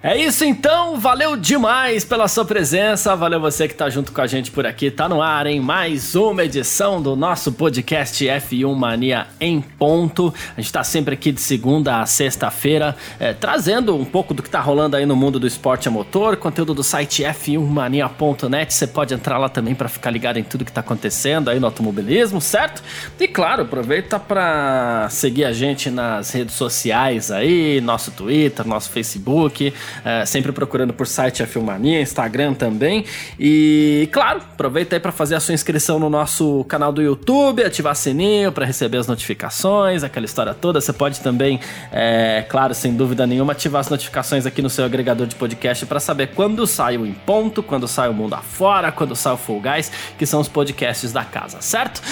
É isso então, valeu demais pela sua presença, valeu você que tá junto com a gente por aqui, tá no ar em mais uma edição do nosso podcast F1 Mania em ponto. A gente tá sempre aqui de segunda a sexta-feira, é, trazendo um pouco do que tá rolando aí no mundo do esporte a motor, conteúdo do site f1mania.net, você pode entrar lá também para ficar ligado em tudo que tá acontecendo aí no automobilismo, certo? E claro, aproveita para seguir a gente nas redes sociais aí, nosso Twitter, nosso Facebook, é, sempre procurando por site a Filmania, Instagram também. E claro, aproveita aí para fazer a sua inscrição no nosso canal do YouTube, ativar sininho para receber as notificações, aquela história toda. Você pode também, é, claro, sem dúvida nenhuma, ativar as notificações aqui no seu agregador de podcast para saber quando sai o Em Ponto, quando sai o Mundo Afora, quando sai o Full Guys, que são os podcasts da casa, certo?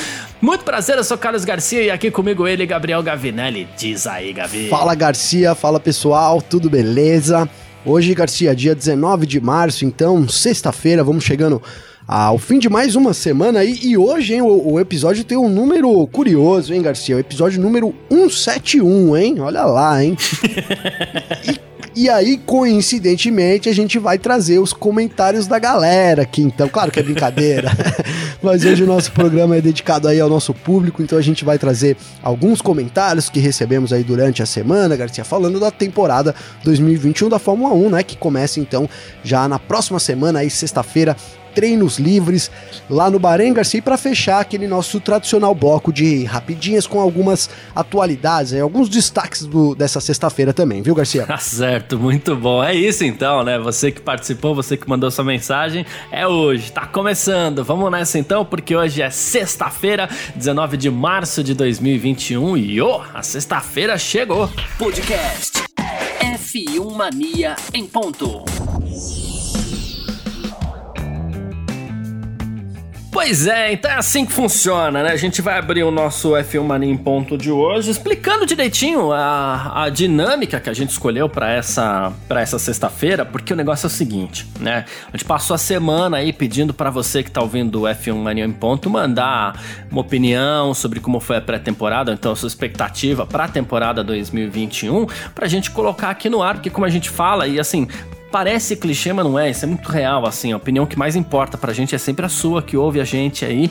Muito prazer, eu sou Carlos Garcia e aqui comigo ele, Gabriel Gavinelli. Diz aí, Gavi. Fala Garcia, fala pessoal, tudo beleza? Hoje, Garcia, dia 19 de março, então, sexta-feira, vamos chegando ao fim de mais uma semana aí. E hoje, hein, o, o, episódio tem um número curioso, hein, Garcia? O episódio número 171, hein? Olha lá, hein? e e aí, coincidentemente, a gente vai trazer os comentários da galera aqui. Então, claro que é brincadeira, mas hoje o nosso programa é dedicado aí ao nosso público, então a gente vai trazer alguns comentários que recebemos aí durante a semana, Garcia, falando da temporada 2021 da Fórmula 1, né, que começa então já na próxima semana aí, sexta-feira, treinos livres lá no Bahrein Garcia. E para fechar aquele nosso tradicional bloco de rapidinhas com algumas atualidades, aí, alguns destaques do, dessa sexta-feira também, viu, Garcia? Tá certo, muito bom. É isso então, né? Você que participou, você que mandou sua mensagem, é hoje, tá começando. Vamos nessa então, porque hoje é sexta-feira, 19 de março de 2021 e oh, a sexta-feira chegou. Podcast F1 Mania em ponto. Pois é, então é assim que funciona, né? A gente vai abrir o nosso F1 Mania em ponto de hoje, explicando direitinho a, a dinâmica que a gente escolheu para essa, pra essa sexta-feira, porque o negócio é o seguinte, né? A gente passou a semana aí pedindo para você que tá ouvindo o F1 Mania em ponto mandar uma opinião sobre como foi a pré-temporada, então a sua expectativa para a temporada 2021, pra gente colocar aqui no ar, porque como a gente fala, e assim, Parece clichê, mas não é. Isso é muito real, assim. A opinião que mais importa pra gente é sempre a sua, que ouve a gente aí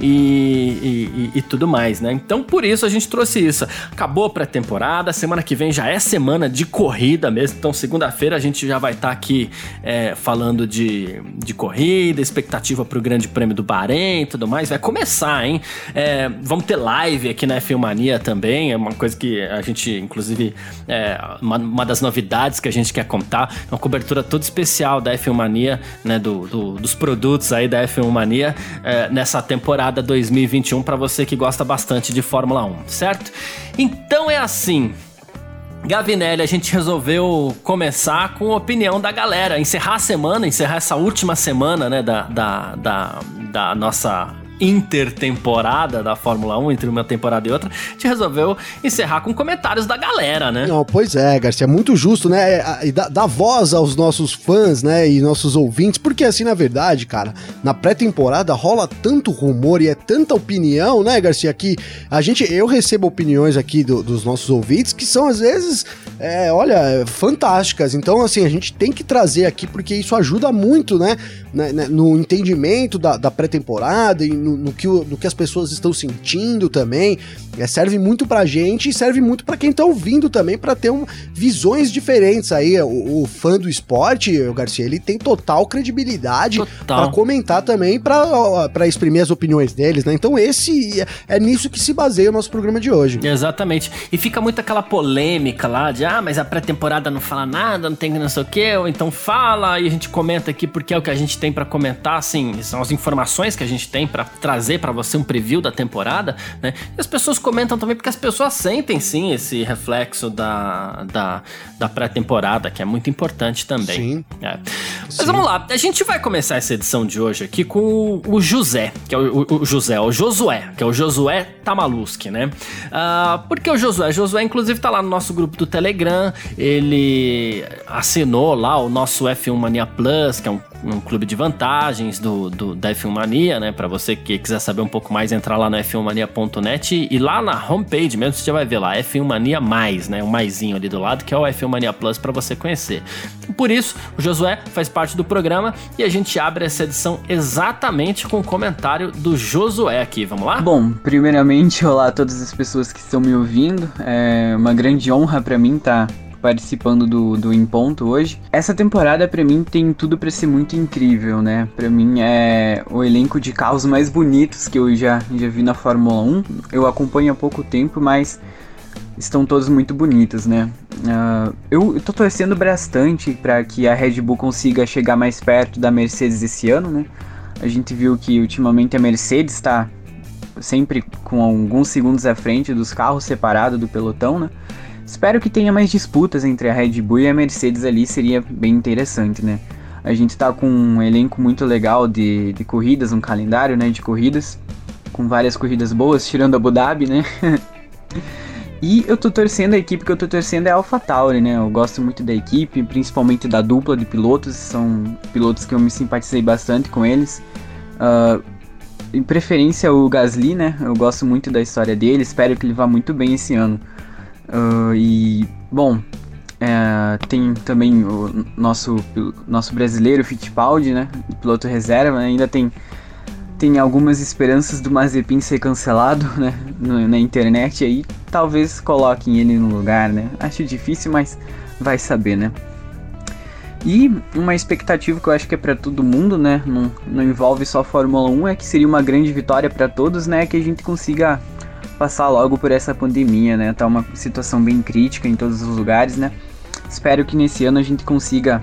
e, e, e, tudo mais, né? Então, por isso a gente trouxe isso. Acabou a pré-temporada, semana que vem já é semana de corrida mesmo. Então, segunda-feira a gente já vai estar tá aqui é, falando de, de corrida, expectativa pro Grande Prêmio do Bahrein e tudo mais. Vai começar, hein? É, vamos ter live aqui na F1 Mania também. É uma coisa que a gente, inclusive, é uma, uma das novidades que a gente quer contar. Uma cobertura toda especial da F1 Mania, né, do, do, dos produtos aí da F1 Mania é, nessa temporada 2021 para você que gosta bastante de Fórmula 1, certo? Então é assim. Gavinelli, a gente resolveu começar com a opinião da galera, encerrar a semana, encerrar essa última semana, né, da, da, da, da nossa intertemporada da Fórmula 1, entre uma temporada e outra, a gente resolveu encerrar com comentários da galera, né? Não, pois é, Garcia, é muito justo, né? E dá, dá voz aos nossos fãs, né? E nossos ouvintes, porque assim, na verdade, cara, na pré-temporada rola tanto rumor e é tanta opinião, né, Garcia, que a gente, eu recebo opiniões aqui do, dos nossos ouvintes que são às vezes, é, olha, fantásticas. Então, assim, a gente tem que trazer aqui porque isso ajuda muito, né? né, né no entendimento da, da pré-temporada e no, no, que, no que as pessoas estão sentindo também. É, serve muito pra gente e serve muito para quem tá ouvindo também, para ter um, visões diferentes aí. O, o, fã do esporte, o Garcia, ele tem total credibilidade para comentar também, para exprimir as opiniões deles, né? Então esse é, é nisso que se baseia o nosso programa de hoje. Exatamente. E fica muito aquela polêmica lá de, ah, mas a pré-temporada não fala nada, não tem não sei o quê, ou então fala e a gente comenta aqui porque é o que a gente tem para comentar, assim, são as informações que a gente tem para trazer para você um preview da temporada, né? E as pessoas comentam também porque as pessoas sentem sim esse reflexo da, da, da pré-temporada, que é muito importante também. Sim. É. Mas sim. vamos lá, a gente vai começar essa edição de hoje aqui com o José, que é o, o, o José, o Josué, que é o Josué Tamaluski, né? Uh, por que o Josué? Josué, inclusive, tá lá no nosso grupo do Telegram, ele assinou lá o nosso F1 Mania Plus, que é um um clube de vantagens do, do da F1 Mania, né? Para você que quiser saber um pouco mais, entrar lá no f1mania.net e lá na homepage mesmo você já vai ver lá F1 Mania mais, né? Um maisinho ali do lado que é o F1 Mania Plus para você conhecer. Por isso, o Josué faz parte do programa e a gente abre essa edição exatamente com o comentário do Josué aqui. Vamos lá? Bom, primeiramente, olá a todas as pessoas que estão me ouvindo. É uma grande honra para mim estar tá participando do, do Em Ponto hoje. Essa temporada para mim tem tudo para ser muito incrível, né? Para mim é o elenco de carros mais bonitos que eu já, já vi na Fórmula 1. Eu acompanho há pouco tempo, mas estão todos muito bonitos, né? Uh, eu, tô torcendo bastante para que a Red Bull consiga chegar mais perto da Mercedes esse ano, né? A gente viu que ultimamente a Mercedes está sempre com alguns segundos à frente dos carros separados do pelotão, né? Espero que tenha mais disputas entre a Red Bull e a Mercedes ali, seria bem interessante, né? A gente tá com um elenco muito legal de, de corridas, um calendário né, de corridas, com várias corridas boas, tirando Abu Dhabi, né? e eu tô torcendo, a equipe que eu tô torcendo é a AlphaTauri, né? Eu gosto muito da equipe, principalmente da dupla de pilotos, são pilotos que eu me simpatizei bastante com eles. Uh, em preferência o Gasly, né? Eu gosto muito da história dele, espero que ele vá muito bem esse ano. Uh, e, bom, é, tem também o nosso, nosso brasileiro Fittipaldi, né? Piloto reserva, né? ainda tem, tem algumas esperanças do Mazepin ser cancelado, né? Na, internet aí, talvez coloquem ele no lugar, né? Acho difícil, mas vai saber, né? E uma expectativa que eu acho que é para todo mundo, né? Não, não envolve só a Fórmula 1, é que seria uma grande vitória para todos, né? Que a gente consiga passar logo por essa pandemia, né? Tá uma situação bem crítica em todos os lugares, né? Espero que nesse ano a gente consiga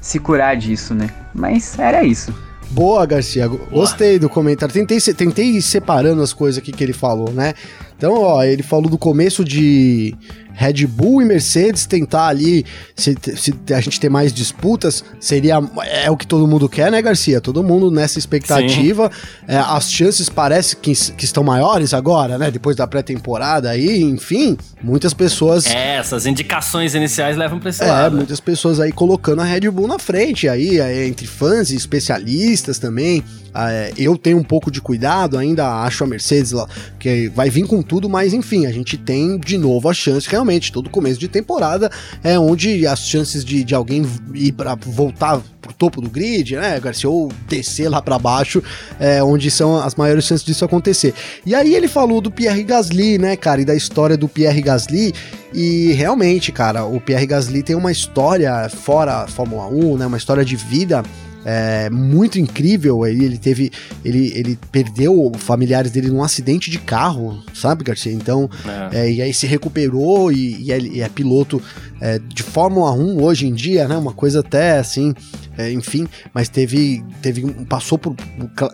se curar disso, né? Mas era isso. Boa, Garcia. Gostei do comentário. Tentei, tentei ir separando as coisas aqui que ele falou, né? Então, ó, ele falou do começo de Red Bull e Mercedes tentar ali, se, se, a gente ter mais disputas, seria é o que todo mundo quer, né, Garcia? Todo mundo nessa expectativa. É, as chances parece que, que estão maiores agora, né? Depois da pré-temporada aí, enfim, muitas pessoas. É, essas indicações iniciais levam pra esse é, lado. muitas pessoas aí colocando a Red Bull na frente, aí, é, entre fãs e especialistas também. É, eu tenho um pouco de cuidado, ainda acho a Mercedes lá, que vai vir com tudo, mas enfim, a gente tem de novo a chance, realmente, todo começo de temporada é onde as chances de, de alguém ir para voltar pro topo do grid, né, Garcia, ou descer lá para baixo, é onde são as maiores chances disso acontecer. E aí ele falou do Pierre Gasly, né, cara, e da história do Pierre Gasly, e realmente, cara, o Pierre Gasly tem uma história fora a Fórmula 1, né, uma história de vida é, muito incrível. Ele, ele teve. Ele, ele perdeu familiares dele num acidente de carro, sabe, Garcia? Então, é. É, e aí se recuperou e, e, é, e é, piloto é, de Fórmula 1 hoje em dia, né? Uma coisa até assim. É, enfim, mas teve, teve passou por,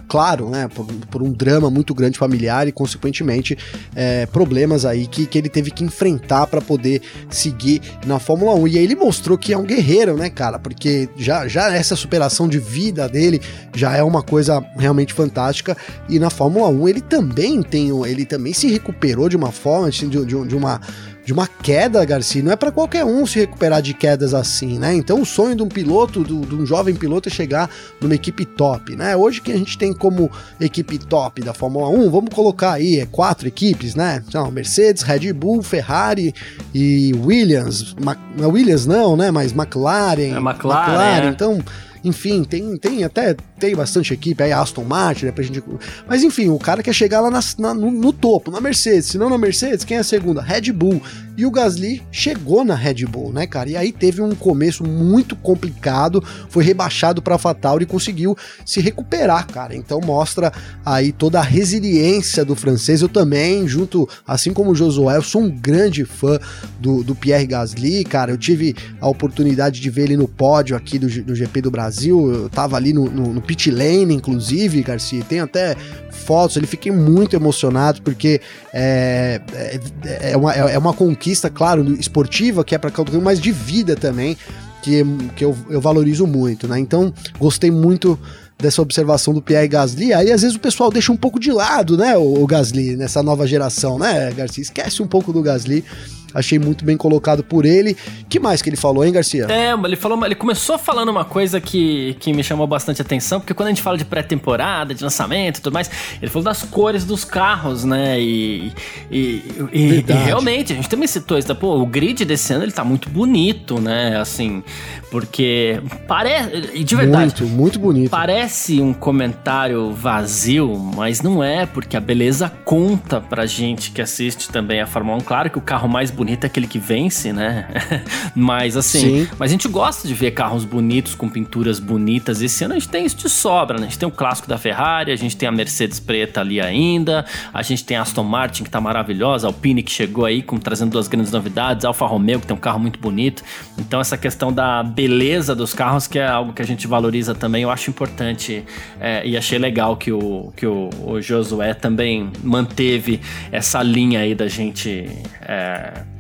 claro, né, por, por, um drama muito grande familiar e, consequentemente, é, problemas aí que, que ele teve que enfrentar para poder seguir na Fórmula 1. E aí ele mostrou que é um guerreiro, né, cara? Porque já, já essa superação de vida dele já é uma coisa realmente fantástica. E na Fórmula 1 ele também tem, ele também se recuperou de uma forma, de, de, de uma de uma queda, Garcia. Não é para qualquer um se recuperar de quedas assim, né? Então o sonho de um piloto, do, de um jovem piloto é chegar numa equipe top, né? Hoje que a gente tem como equipe top da Fórmula 1, vamos colocar aí é quatro equipes, né? Então, Mercedes, Red Bull, Ferrari e Williams. Ma Williams não, né? Mas McLaren. É McLaren. McLaren. É. Então enfim, tem, tem até tem bastante equipe, aí Aston Martin, né, pra gente... Mas enfim, o cara quer chegar lá na, na, no, no, topo, na Mercedes. Se não na Mercedes, quem é a segunda? Red Bull. E o Gasly chegou na Red Bull, né, cara? E aí teve um começo muito complicado, foi rebaixado pra Fatauri e conseguiu se recuperar, cara. Então mostra aí toda a resiliência do francês. Eu também, junto, assim como o Josué, eu sou um grande fã do, do Pierre Gasly, cara. Eu tive a oportunidade de ver ele no pódio aqui do, do GP do Brasil. Eu tava ali no, no, no pit lane, inclusive, Garcia. Tem até fotos, ele fiquei muito emocionado, porque é, é, é, uma, é uma conquista, claro, esportiva, que é para Caldo mas de vida também, que, que eu, eu valorizo muito, né? Então, gostei muito dessa observação do Pierre Gasly. Aí às vezes o pessoal deixa um pouco de lado, né, o, o Gasly, nessa nova geração, né, Garcia? Esquece um pouco do Gasly. Achei muito bem colocado por ele. que mais que ele falou, hein, Garcia? É, ele falou, ele começou falando uma coisa que, que me chamou bastante atenção, porque quando a gente fala de pré-temporada, de lançamento e tudo mais, ele falou das cores dos carros, né? E, e, e, e realmente, a gente também citou isso, pô, o grid desse ano ele tá muito bonito, né? Assim, porque parece, de verdade, muito, muito bonito. Parece um comentário vazio, mas não é, porque a beleza conta pra gente que assiste também a Fórmula 1. Claro que o carro mais bonito bonito é aquele que vence, né? mas assim, Sim. mas a gente gosta de ver carros bonitos com pinturas bonitas. Esse ano a gente tem isso de sobra, né? A gente tem o clássico da Ferrari, a gente tem a Mercedes preta ali ainda, a gente tem a Aston Martin que tá maravilhosa, a Alpine que chegou aí com trazendo duas grandes novidades, a Alfa Romeo que tem um carro muito bonito. Então essa questão da beleza dos carros que é algo que a gente valoriza também, eu acho importante é, e achei legal que o que o, o Josué também manteve essa linha aí da gente é,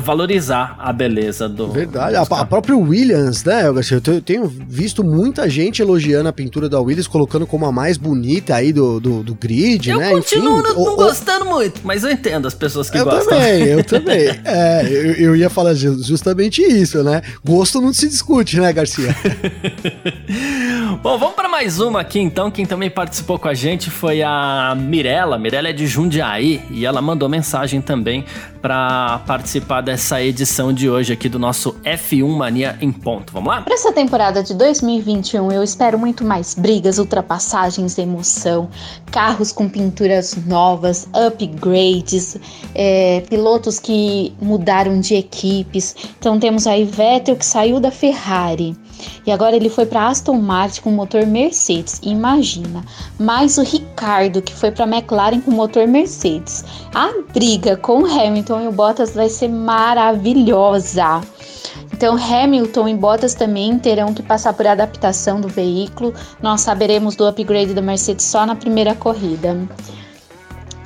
valorizar a beleza do. Verdade. A, a, própria Williams, né, Garcia? Eu tenho visto muita gente elogiando a pintura da Williams, colocando como a mais bonita aí do, do, do grid, eu né? Eu continuo Enfim, não, o, gostando o... muito, mas eu entendo as pessoas que eu gostam. Eu também, eu também. é, eu, eu, ia falar justamente isso, né? Gosto não se discute, né, Garcia? Bom, vamos para mais uma aqui então. Quem também participou com a gente foi a Mirella. Mirella é de Jundiaí e ela mandou mensagem também para participar dessa edição de hoje aqui do nosso F1 Mania em ponto. Vamos lá? Para essa temporada de 2021, eu espero muito mais brigas, ultrapassagens, emoção, carros com pinturas novas, upgrades, é, pilotos que mudaram de equipes. Então temos aí Vettel que saiu da Ferrari. E agora ele foi para Aston Martin com motor Mercedes, imagina. Mais o Ricardo que foi para McLaren com motor Mercedes. A briga com Hamilton e o Bottas vai ser maravilhosa. Então, Hamilton e Bottas também terão que passar por adaptação do veículo. Nós saberemos do upgrade da Mercedes só na primeira corrida.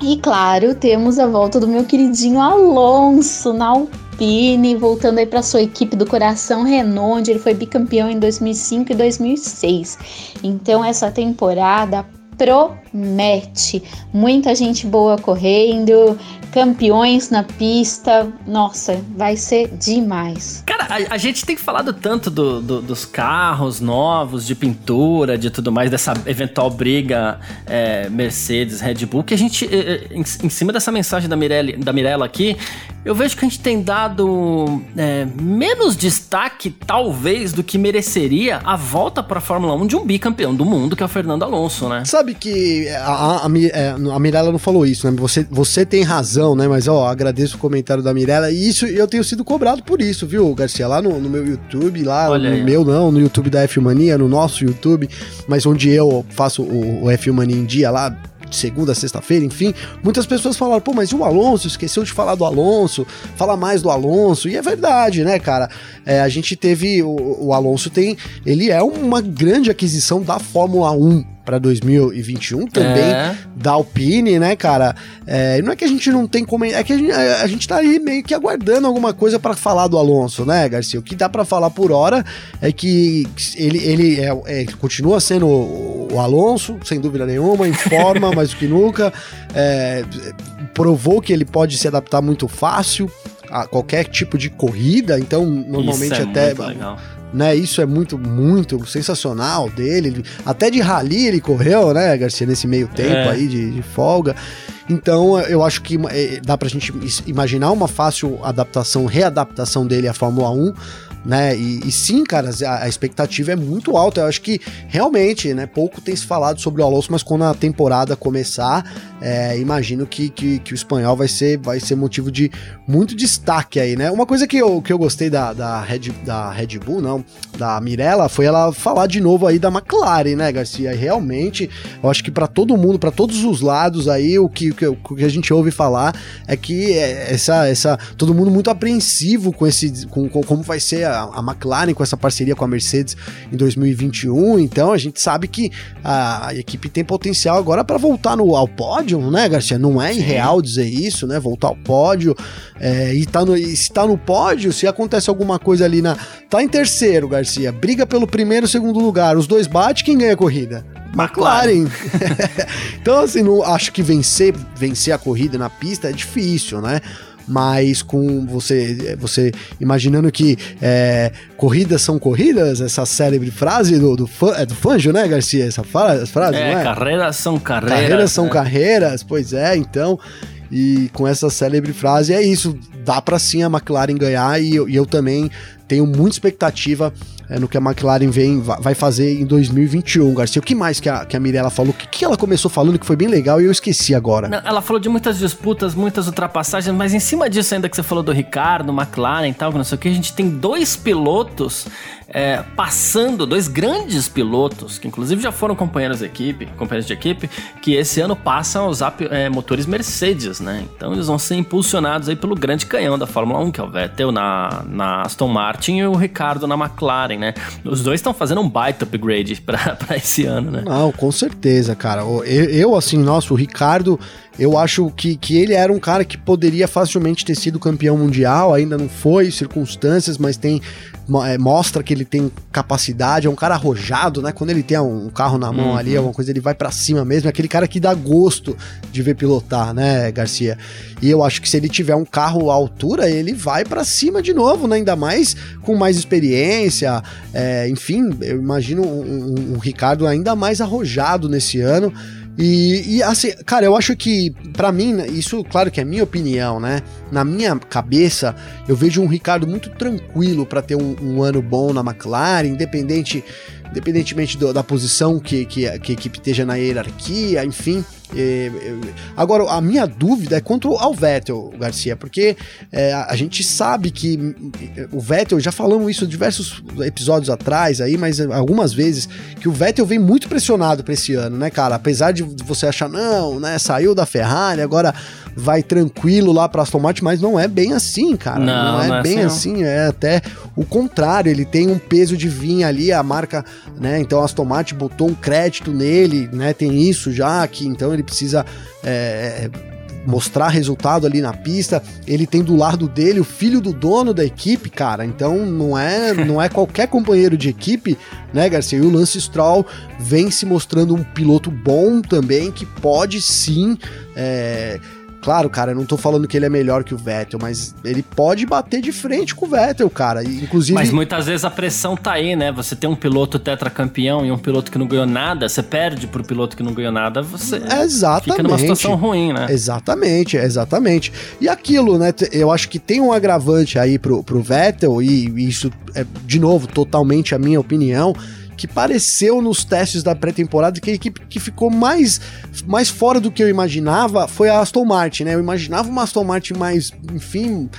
E claro, temos a volta do meu queridinho Alonso na Alpine, voltando aí para sua equipe do coração Renault, onde ele foi bicampeão em 2005 e 2006. Então essa temporada promete. Muita gente boa correndo, campeões na pista. Nossa, vai ser demais. Cara, a, a gente tem falado tanto do, do, dos carros novos, de pintura, de tudo mais, dessa eventual briga é, Mercedes, Red Bull, que a gente, é, em, em, cima dessa mensagem da, Mirelle, da Mirella aqui, eu vejo que a gente tem dado é, menos destaque, talvez, do que mereceria a volta para a Fórmula 1 de um bicampeão do mundo, que é o Fernando Alonso, né? Sabe que a, a, a, é, a Mirella não falou isso, né? Você, você tem razão, né? Mas, ó, agradeço o comentário da Mirella. E isso eu tenho sido cobrado por isso, viu, Garcia? Lá no, no meu YouTube, lá Olha no aí. meu não, no YouTube da F Mania, no nosso YouTube, mas onde eu faço o, o F Mania em dia lá, de segunda sexta-feira, enfim, muitas pessoas falaram, pô, mas e o Alonso? Esqueceu de falar do Alonso, fala mais do Alonso, e é verdade, né, cara? É, a gente teve, o, o Alonso tem, ele é uma grande aquisição da Fórmula 1, para 2021 também é. da Alpine, né, cara? É, não é que a gente não tem como. É que a gente, a gente tá aí meio que aguardando alguma coisa para falar do Alonso, né, Garcia? O que dá para falar por hora é que ele, ele é, é continua sendo o, o, Alonso, sem dúvida nenhuma, em forma mais do que nunca. É, provou que ele pode se adaptar muito fácil a qualquer tipo de corrida, então normalmente Isso é até legal né? Isso é muito, muito sensacional dele. Até de rally ele correu, né, Garcia, nesse meio tempo é. aí de, de, folga. Então eu acho que é, dá pra gente imaginar uma fácil adaptação, readaptação dele à Fórmula 1 né? E, e sim, cara, a, a, expectativa é muito alta. Eu acho que realmente, né? Pouco tem se falado sobre o Alonso, mas quando a temporada começar, é, imagino que, que, que, o espanhol vai ser, vai ser motivo de muito destaque aí, né? Uma coisa que eu, que eu gostei da, da, Red, da Red Bull, não, da Mirella, foi ela falar de novo aí da McLaren, né, Garcia? E realmente, eu acho que para todo mundo, para todos os lados aí, o que, o que a gente ouve falar é que é essa, essa, todo mundo muito apreensivo com esse, com, com como vai ser a, a, McLaren com essa parceria com a Mercedes em 2021. Então a gente sabe que a, a equipe tem potencial agora para voltar no, ao pódio, né, Garcia? Não é irreal dizer isso, né? Voltar ao pódio. É, e, tá no, e se tá no pódio, se acontece alguma coisa ali na. Tá em terceiro, Garcia. Briga pelo primeiro e segundo lugar. Os dois bate, quem ganha a corrida? McLaren. então, assim, não, acho que vencer, vencer a corrida na pista é difícil, né? Mas com você você imaginando que é, corridas são corridas, essa célebre frase do, do, é do Fanjo, né, Garcia? Essa frase, é, é? carreiras são carreiras. Carreiras são é. carreiras, pois é, então. E com essa célebre frase é isso, dá para sim a McLaren ganhar e eu, e eu também tenho muita expectativa é, no que a McLaren vem, vai fazer em 2021, Garcia. O que mais que a, que a Mirella falou? O que, que ela começou falando que foi bem legal e eu esqueci agora? Não, ela falou de muitas disputas, muitas ultrapassagens, mas em cima disso ainda que você falou do Ricardo, McLaren e tal, não sei o que, a gente tem dois pilotos é, passando, dois grandes pilotos, que inclusive já foram companheiros de equipe, companheiros de equipe, que esse ano passam a usar é, motores Mercedes, né? Então eles vão ser impulsionados aí pelo grande canhão da Fórmula 1, que é o Vettel na, na Aston Martin e o Ricardo na McLaren, né? Os dois estão fazendo um baita upgrade para esse ano, né? Não, com certeza, cara. Eu, eu assim, nossa, o Ricardo eu acho que, que ele era um cara que poderia facilmente ter sido campeão mundial, ainda não foi, circunstâncias, mas tem mostra que ele tem capacidade, é um cara arrojado, né? Quando ele tem um carro na mão uhum. ali, alguma coisa, ele vai para cima mesmo, é aquele cara que dá gosto de ver pilotar, né, Garcia? E eu acho que se ele tiver um carro à altura, ele vai para cima de novo, né? Ainda mais com mais experiência, é, enfim, eu imagino um, um, um Ricardo ainda mais arrojado nesse ano. E, e, assim, cara, eu acho que, para mim, isso, claro que é minha opinião, né? Na minha cabeça, eu vejo um Ricardo muito tranquilo para ter um, um, ano bom na McLaren, independente, independentemente da posição que, que, que a equipe esteja na hierarquia, enfim. É, é, agora, a minha dúvida é quanto ao Vettel, Garcia, porque é, a gente sabe que o Vettel, já falamos isso diversos episódios atrás aí, mas algumas vezes, que o Vettel vem muito pressionado para esse ano, né, cara? Apesar de você achar, não, né, saiu da Ferrari, agora vai tranquilo lá para Aston Martin, mas não é bem assim, cara. Não, não é não é bem assim, assim, é até o contrário, ele tem um peso de vinho ali, a marca, né, então a Aston Martin botou um crédito nele, né, tem isso já, que então ele precisa é, mostrar resultado ali na pista. Ele tem do lado dele o filho do dono da equipe, cara. Então não é, não é qualquer companheiro de equipe, né, Garcia? E o Lance Stroll vem se mostrando um piloto bom também, que pode sim. É, Claro, cara, eu não tô falando que ele é melhor que o Vettel, mas ele pode bater de frente com o Vettel, cara. Inclusive. Mas muitas vezes a pressão tá aí, né? Você tem um piloto tetracampeão e um piloto que não ganhou nada, você perde pro piloto que não ganhou nada, você exatamente. fica numa situação ruim, né? Exatamente, exatamente. E aquilo, né? Eu acho que tem um agravante aí pro, pro Vettel, e isso é, de novo, totalmente a minha opinião que pareceu nos testes da pré-temporada que a equipe que ficou mais, mais fora do que eu imaginava foi a Aston Martin, né? Eu imaginava uma Aston Martin mais, enfim,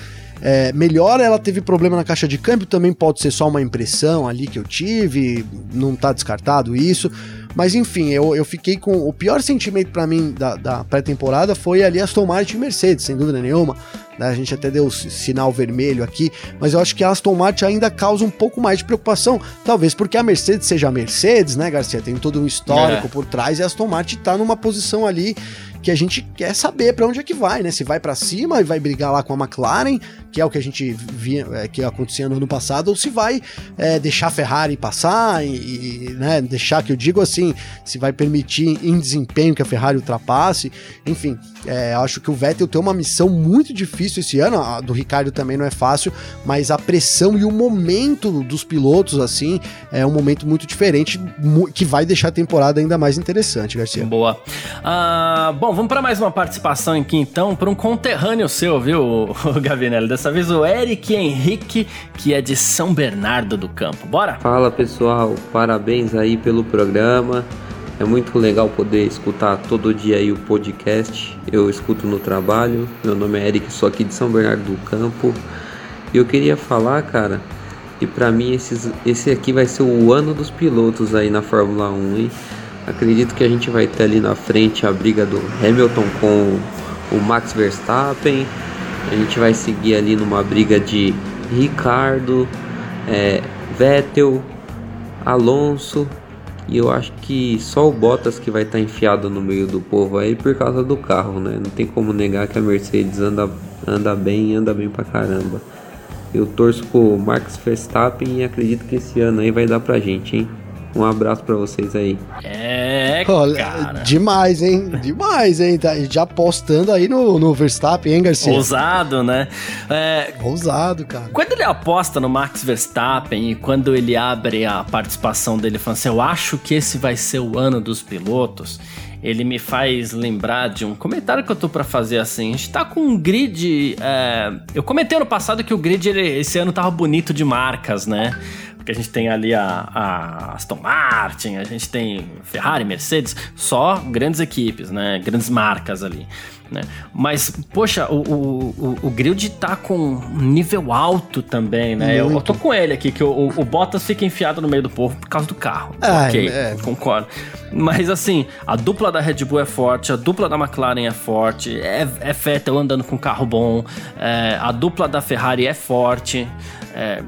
é, melhor. Ela teve problema na caixa de câmbio, também pode ser só uma impressão ali que eu tive, não tá descartado isso. Mas enfim, eu, eu fiquei com. O pior sentimento para mim da, da pré-temporada foi ali Aston Martin e Mercedes, sem dúvida nenhuma. Né? A gente até deu sinal vermelho aqui, mas eu acho que a Aston Martin ainda causa um pouco mais de preocupação. Talvez porque a Mercedes seja a Mercedes, né, Garcia? Tem todo um histórico é. por trás e a Aston Martin tá numa posição ali que a gente quer saber para onde é que vai, né? Se vai para cima e vai brigar lá com a McLaren, que é o que a gente via é, que acontecia no ano passado, ou se vai é, deixar a Ferrari passar e, e, né, deixar que eu digo assim, se vai permitir em desempenho que a Ferrari ultrapasse, enfim, é, acho que o Vettel tem uma missão muito difícil esse ano, a do Ricardo também não é fácil, mas a pressão e o momento dos pilotos assim é um momento muito diferente que vai deixar a temporada ainda mais interessante, Garcia. Boa. Bom Bom, vamos para mais uma participação aqui então, para um conterrâneo seu, viu, Gavinelli? Dessa vez o Eric Henrique, que é de São Bernardo do Campo. Bora? Fala pessoal, parabéns aí pelo programa. É muito legal poder escutar todo dia aí o podcast. Eu escuto no trabalho. Meu nome é Eric, sou aqui de São Bernardo do Campo. E eu queria falar, cara, e para mim esses, esse aqui vai ser o ano dos pilotos aí na Fórmula 1, hein? Acredito que a gente vai ter ali na frente a briga do Hamilton com o Max Verstappen. A gente vai seguir ali numa briga de Ricardo, é, Vettel, Alonso e eu acho que só o Bottas que vai estar tá enfiado no meio do povo aí por causa do carro, né? Não tem como negar que a Mercedes anda, anda bem, anda bem pra caramba. Eu torço pro Max Verstappen e acredito que esse ano aí vai dar pra gente, hein? Um abraço para vocês aí. É, cara. Demais, hein? Demais, hein? Tá já apostando aí no, no Verstappen, hein, Garcia? Ousado, né? É, Ousado, cara. Quando ele aposta no Max Verstappen e quando ele abre a participação dele falando assim, eu acho que esse vai ser o ano dos pilotos, ele me faz lembrar de um comentário que eu tô para fazer assim. A gente tá com um grid. É... Eu comentei ano passado que o grid ele, esse ano tava bonito de marcas, né? Porque a gente tem ali a, a, Aston Martin, a gente tem Ferrari, Mercedes, só grandes equipes, né? Grandes marcas ali. Né? Mas, poxa, o, o, o, Grid tá com nível alto também, né? Eu, eu, tô com ele aqui, que o, o, Bottas fica enfiado no meio do povo por causa do carro. Ah, ok, é. concordo. Mas assim, a dupla da Red Bull é forte, a dupla da McLaren é forte, é, é Vettel andando com carro bom, é, a dupla da Ferrari é forte. É,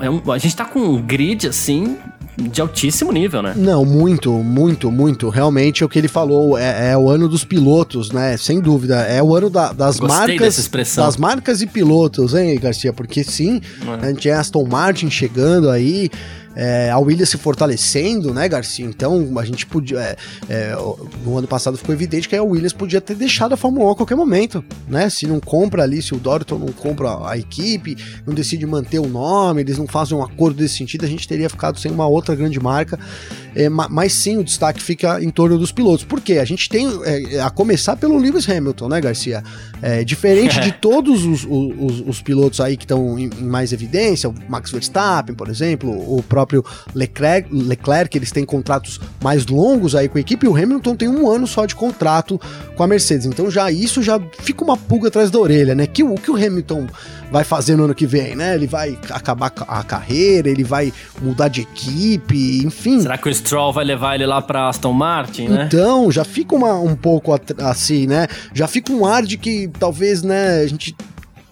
é um, a gente tá com um grid assim de altíssimo nível, né? Não, muito, muito, muito. Realmente é o que ele falou, é, é o ano dos pilotos, né? Sem dúvida. É o ano da, das Gostei marcas. Das marcas e pilotos, hein, Garcia? Porque sim, é. a gente tem Aston Martin chegando aí é, a Williams se fortalecendo, né, Garcia? Então a gente podia. É, é, no ano passado ficou evidente que a Williams podia ter deixado a Fórmula 1 a qualquer momento, né? Se não compra ali, se o Dorton não compra a equipe, não decide manter o nome, eles não fazem um acordo desse sentido, a gente teria ficado sem uma outra grande marca. É, mas sim, o destaque fica em torno dos pilotos. Por quê? A gente tem, é, a começar pelo Lewis Hamilton, né, Garcia? É, diferente de todos os, os, os pilotos aí que estão em, em mais evidência, o Max Verstappen, por exemplo, o próprio próprio Leclerc, Leclerc, eles têm contratos mais longos aí com a equipe, e o Hamilton tem um ano só de contrato com a Mercedes. Então já isso já fica uma pulga atrás da orelha, né? Que o que o Hamilton vai fazer no ano que vem, né? Ele vai acabar a carreira, ele vai mudar de equipe, enfim. Será que o Stroll vai levar ele lá para Aston Martin, né? Então, já fica uma, um pouco assim, né? Já fica um ar de que talvez, né, a gente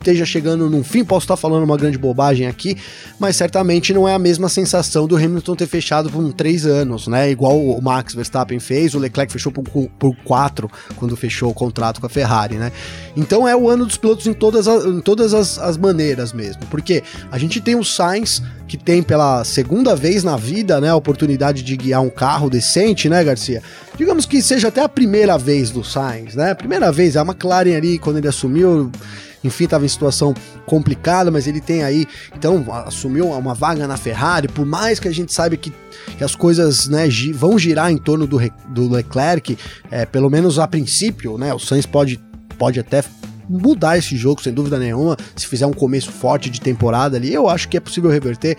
esteja chegando num fim. Posso estar falando uma grande bobagem aqui, mas certamente não é a mesma sensação do Hamilton ter fechado por três anos, né? Igual o Max Verstappen fez, o Leclerc fechou por, por quatro quando fechou o contrato com a Ferrari, né? Então é o ano dos pilotos em todas, as, em todas as, as maneiras mesmo, porque a gente tem o Sainz que tem pela segunda vez na vida, né, a oportunidade de guiar um carro decente, né, Garcia? Digamos que seja até a primeira vez do Sainz, né? A primeira vez, a McLaren ali, quando ele assumiu, enfim, estava em situação complicada, mas ele tem aí, então, assumiu uma vaga na Ferrari, por mais que a gente saiba que, que as coisas né, vão girar em torno do, do Leclerc, é, pelo menos a princípio, né, o Sainz pode, pode até mudar esse jogo, sem dúvida nenhuma. Se fizer um começo forte de temporada ali, eu acho que é possível reverter.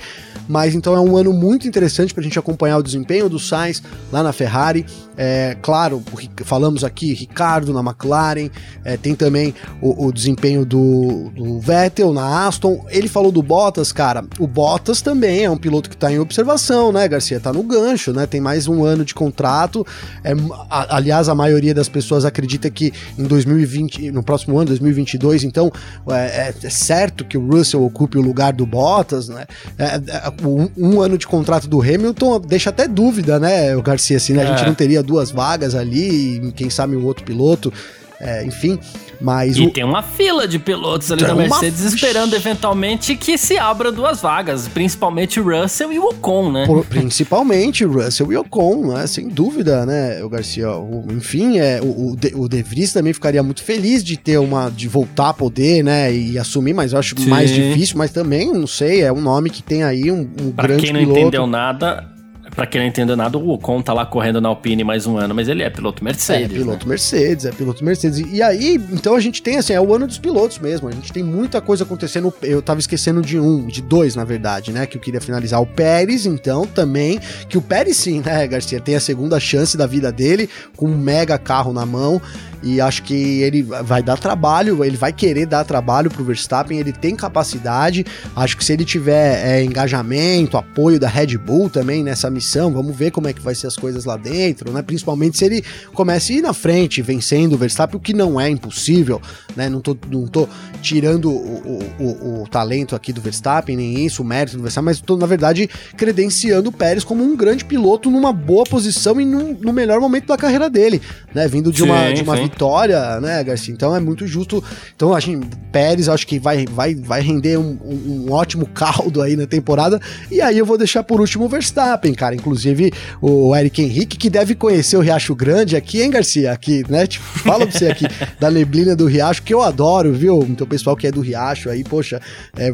Mas então é um ano muito interessante para a gente acompanhar o desempenho do Sainz lá na Ferrari. É, claro, falamos aqui Ricardo na McLaren, é, tem também o, o desempenho do, do, Vettel na Aston. Ele falou do Bottas, cara. O Bottas também é um piloto que está em observação, né, Garcia? Tá no gancho, né? Tem mais um ano de contrato. É, a, aliás, a maioria das pessoas acredita que em 2020, no próximo ano, 2022, então é, é, é, certo que o Russell ocupe o lugar do Bottas, né? É, é um, um, ano de contrato do Hamilton deixa até dúvida, né, o Garcia, assim, né? A gente não teria duas vagas ali, e quem sabe um outro piloto. É, enfim, mas. E o... tem uma fila de pilotos ali tem da Mercedes uma... esperando eventualmente que se abra duas vagas, principalmente o Russell e o Ocon, né? Por, principalmente o Russell e o Ocon, né? Sem dúvida, né, o Garcia. O, enfim, é, o, o, de, o De Vries também ficaria muito feliz de ter uma. de voltar a poder, né? E assumir, mas eu acho Sim. mais difícil, mas também, não sei, é um nome que tem aí um, um pra grande quem não piloto. entendeu nada, Pra quem não entendeu nada, o Ocon tá lá correndo na Alpine mais um ano, mas ele é piloto Mercedes. É piloto né? Mercedes, é piloto Mercedes. E aí, então a gente tem assim, é o ano dos pilotos mesmo. A gente tem muita coisa acontecendo. Eu tava esquecendo de um, de dois, na verdade, né? Que eu queria finalizar. O Pérez, então, também. Que o Pérez, sim, né, Garcia, tem a segunda chance da vida dele, com um mega carro na mão. E acho que ele vai dar trabalho, ele vai querer dar trabalho pro Verstappen, ele tem capacidade, acho que se ele tiver é, engajamento, apoio da Red Bull também nessa missão, vamos ver como é que vai ser as coisas lá dentro, né? Principalmente se ele comece a ir na frente, vencendo o Verstappen, o que não é impossível, né? Não tô, não tô tirando o, o, o, talento aqui do Verstappen, nem isso, o mérito do Verstappen, mas tô, na verdade, credenciando o Pérez como um grande piloto numa boa posição e num, no melhor momento da carreira dele, né? Vindo de sim, uma, de uma vitória, né, Garcia? Então é muito justo. Então, a gente, Pérez, acho que vai, vai, vai render um, um, um, ótimo caldo aí na temporada. E aí eu vou deixar por último o Verstappen, cara. Inclusive o Eric Henrique, que deve conhecer o Riacho Grande aqui, hein, Garcia? Aqui, né? Tipo, fala pra você aqui da neblina do Riacho, que eu adoro, viu? Então, o pessoal que é do Riacho aí, poxa, é,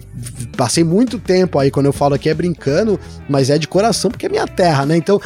passei muito tempo aí, quando eu falo aqui é brincando, mas é de coração, porque é minha terra, né? Então,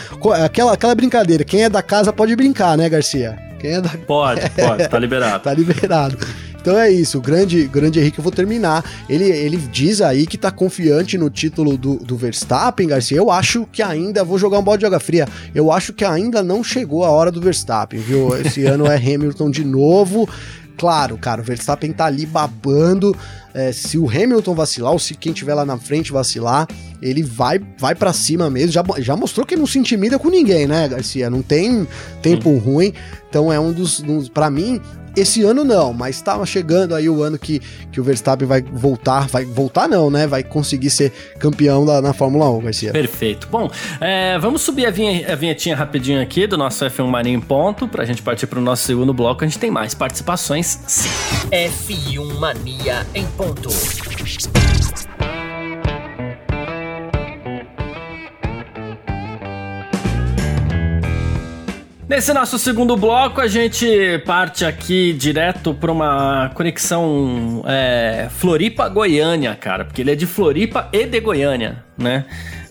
aquela, aquela brincadeira, quem é da casa pode brincar, né, Garcia? Quem é da... Pode, pode, tá liberado. tá liberado. Então é isso, o grande, grande Henrique, eu vou terminar. Ele, ele diz aí que tá confiante no título do, do Verstappen, Garcia. Eu acho que ainda, vou jogar um balde de água fria, eu acho que ainda não chegou a hora do Verstappen, viu? Esse ano é Hamilton de novo. Claro, cara, o Verstappen tá ali babando. É, se o Hamilton vacilar, ou se quem tiver lá na frente vacilar, ele vai vai para cima mesmo. Já, já mostrou que não se intimida com ninguém, né, Garcia? Não tem tempo Sim. ruim. Então é um dos, dos para mim, esse ano não, mas estava chegando aí o ano que, que o Verstappen vai voltar, vai voltar não, né? Vai conseguir ser campeão da, na Fórmula 1, Garcia. Perfeito. Bom, é, vamos subir a, vinha, a vinhetinha rapidinho aqui do nosso F1 Mania em ponto, pra gente partir pro nosso segundo bloco. A gente tem mais participações, sim. F1 Mania em ponto. Nesse nosso segundo bloco, a gente parte aqui direto para uma conexão é, Floripa-Goiânia, cara, porque ele é de Floripa e de Goiânia, né?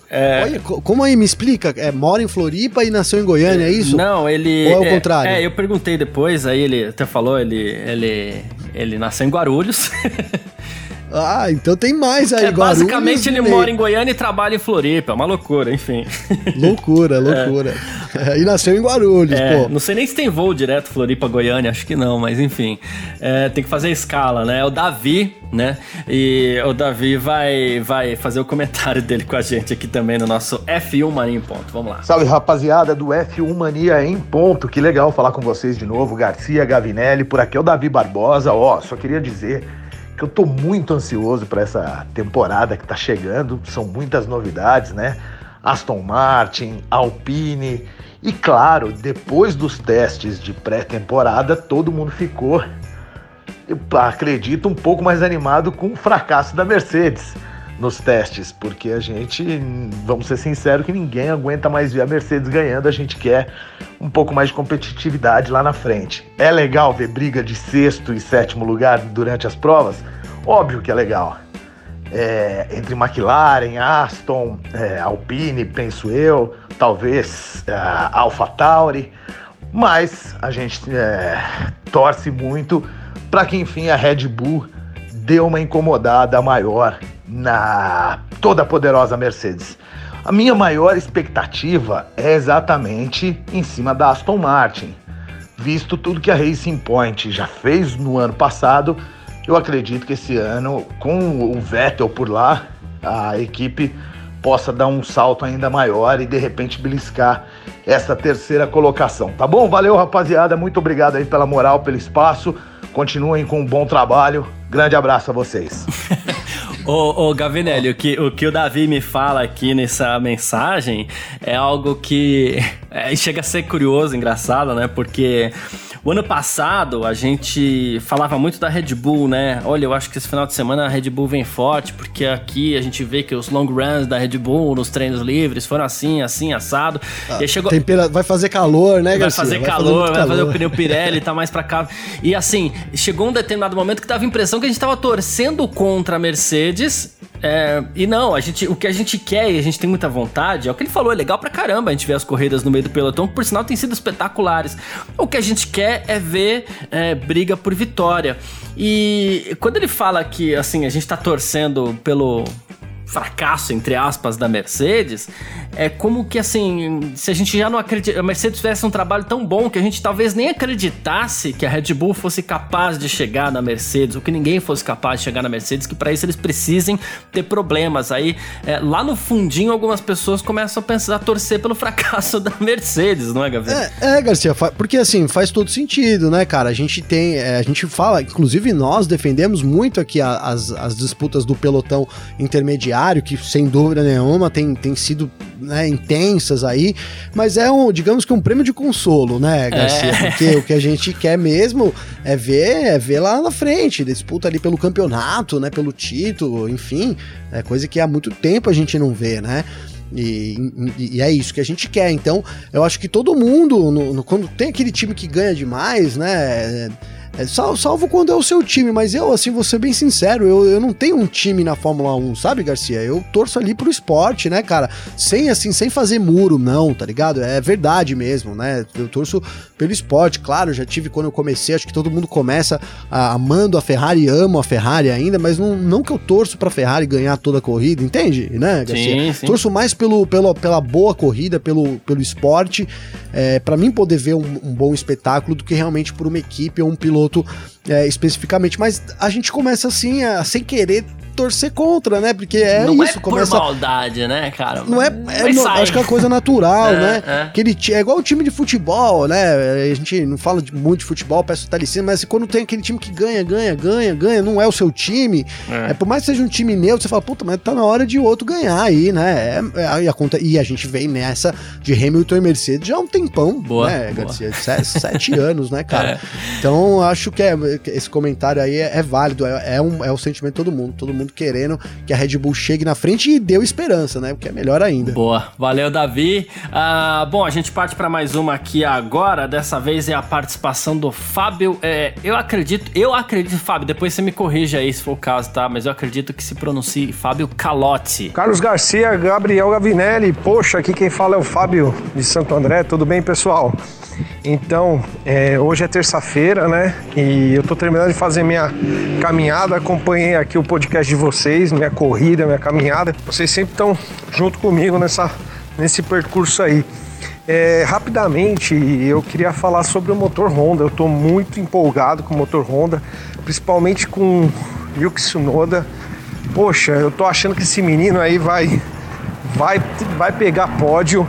É... Olha, como aí me explica? É, mora em Floripa e nasceu em Goiânia, é isso? Não, ele. Ou é o é, contrário? É, eu perguntei depois, aí ele até falou, ele, ele, ele nasceu em Guarulhos. Ah, então tem mais aí, é, Basicamente ele mora em Goiânia e trabalha em Floripa, é uma loucura, enfim. Loucura, loucura. É. E nasceu em Guarulhos, é, pô. Não sei nem se tem voo direto Floripa-Goiânia, acho que não, mas enfim. É, tem que fazer escala, né? É o Davi, né? E o Davi vai, vai fazer o comentário dele com a gente aqui também no nosso F1 Mania em Ponto. Vamos lá. Salve, rapaziada do F1 Mania em Ponto. Que legal falar com vocês de novo. Garcia Gavinelli, por aqui é o Davi Barbosa. Ó, só queria dizer que eu tô muito ansioso para essa temporada que tá chegando. São muitas novidades, né? Aston Martin, Alpine e claro, depois dos testes de pré-temporada, todo mundo ficou, eu acredito, um pouco mais animado com o fracasso da Mercedes nos testes, porque a gente, vamos ser sinceros, que ninguém aguenta mais ver a Mercedes ganhando, a gente quer um pouco mais de competitividade lá na frente. É legal ver briga de sexto e sétimo lugar durante as provas? Óbvio que é legal. É, entre McLaren, Aston, é, Alpine, penso eu, talvez é, Alpha Tauri, mas a gente é, torce muito para que enfim a Red Bull dê uma incomodada maior na toda poderosa Mercedes. A minha maior expectativa é exatamente em cima da Aston Martin. Visto tudo que a Racing Point já fez no ano passado, eu acredito que esse ano, com o Vettel por lá, a equipe possa dar um salto ainda maior e de repente beliscar essa terceira colocação. Tá bom? Valeu, rapaziada. Muito obrigado aí pela moral, pelo espaço. Continuem com um bom trabalho. Grande abraço a vocês. Ô, ô Gavinelli, o que, o que o Davi me fala aqui nessa mensagem é algo que é, chega a ser curioso, engraçado, né? Porque o ano passado a gente falava muito da Red Bull, né? Olha, eu acho que esse final de semana a Red Bull vem forte, porque aqui a gente vê que os long runs da Red Bull nos treinos livres foram assim, assim, assado. Ah, e chegou... Tempera... Vai fazer calor, né, Garcia? Vai fazer vai calor, fazer vai calor. fazer o pneu Pirelli, tá mais pra cá. E assim, chegou um determinado momento que dava a impressão que a gente tava torcendo contra a Mercedes. É... e não, a gente, o que a gente quer e a gente tem muita vontade, é o que ele falou, é legal pra caramba a gente ver as corridas no meio do pelotão, por sinal tem sido espetaculares. O que a gente quer é ver é, briga por vitória. E quando ele fala que, assim, a gente tá torcendo pelo fracasso, entre aspas, da Mercedes, é como que assim, se a gente já não acredita, a Mercedes tivesse um trabalho tão bom que a gente talvez nem acreditasse que a Red Bull fosse capaz de chegar na Mercedes, ou que ninguém fosse capaz de chegar na Mercedes, que para isso eles precisem ter problemas. Aí, é, lá no fundinho, algumas pessoas começam a pensar, a torcer pelo fracasso da Mercedes, não é, Gavi? É, é, Garcia, porque assim, faz todo sentido, né, cara? A gente tem, é, a gente fala, inclusive nós defendemos muito aqui as, as disputas do pelotão intermediário, que sem dúvida nenhuma tem, tem sido né, intensas aí, mas é um, digamos que um prêmio de consolo, né, Garcia? É. Porque o que a gente quer mesmo é ver, é ver lá na frente, disputa ali pelo campeonato, né, pelo título, enfim, é coisa que há muito tempo a gente não vê, né? E, e, e, é isso que a gente quer. Então, eu acho que todo mundo, no, no, quando tem aquele time que ganha demais, né? É, salvo, salvo quando é o seu time, mas eu, assim, vou ser bem sincero, eu, eu não tenho um time na Fórmula 1, sabe, Garcia? Eu torço ali pro esporte, né, cara? Sem, assim, sem fazer muro, não, tá ligado? É verdade mesmo, né? Eu torço pelo esporte, claro, já tive quando eu comecei, acho que todo mundo começa a, amando a Ferrari, amo a Ferrari ainda, mas não, não que eu torço pra Ferrari ganhar toda a corrida, entende, né, Garcia? Sim, sim. Torço mais pelo, pelo, pela boa corrida, pelo, pelo esporte, é, para mim poder ver um, um bom espetáculo do que realmente por uma equipe ou um piloto é, especificamente, mas a gente começa assim, a, sem querer torcer contra, né? Porque é não isso. É começa... por maldade, né, cara? Não é. é não, acho que é uma coisa natural, é, né? É. Aquele, é igual o time de futebol, né? A gente não fala de, muito de futebol, peço licença, mas quando tem aquele time que ganha, ganha, ganha, ganha, não é o seu time, é. é por mais que seja um time neutro, você fala, puta, mas tá na hora de outro ganhar aí, né? É, é, e, a conta, e a gente vem nessa de Hamilton e Mercedes já há um tempão, boa, né, boa. Garcia? Sete, sete anos, né, cara? É. Então acho que é, esse comentário aí é, válido, é, é, um, é o sentimento de todo mundo, todo mundo mundo querendo que a Red Bull chegue na frente e deu esperança, né? O que é melhor ainda. Boa, valeu, Davi. Ah, bom, a gente parte para mais uma aqui agora. Dessa vez é a participação do Fábio. É, eu acredito, eu acredito, Fábio, depois você me corrija aí se for o caso, tá? Mas eu acredito que se pronuncie Fábio Calotti. Carlos Garcia, Gabriel Gavinelli. Poxa, aqui quem fala é o Fábio de Santo André. Tudo bem, pessoal? Então, é, hoje é terça-feira, né? E eu tô terminando de fazer minha caminhada. Acompanhei aqui o podcast de vocês, minha corrida, minha caminhada. Vocês sempre estão junto comigo nessa, nesse percurso aí. É, rapidamente, eu queria falar sobre o motor Honda. Eu tô muito empolgado com o motor Honda, principalmente com Yuki Tsunoda. Poxa, eu tô achando que esse menino aí vai, vai, vai pegar pódio.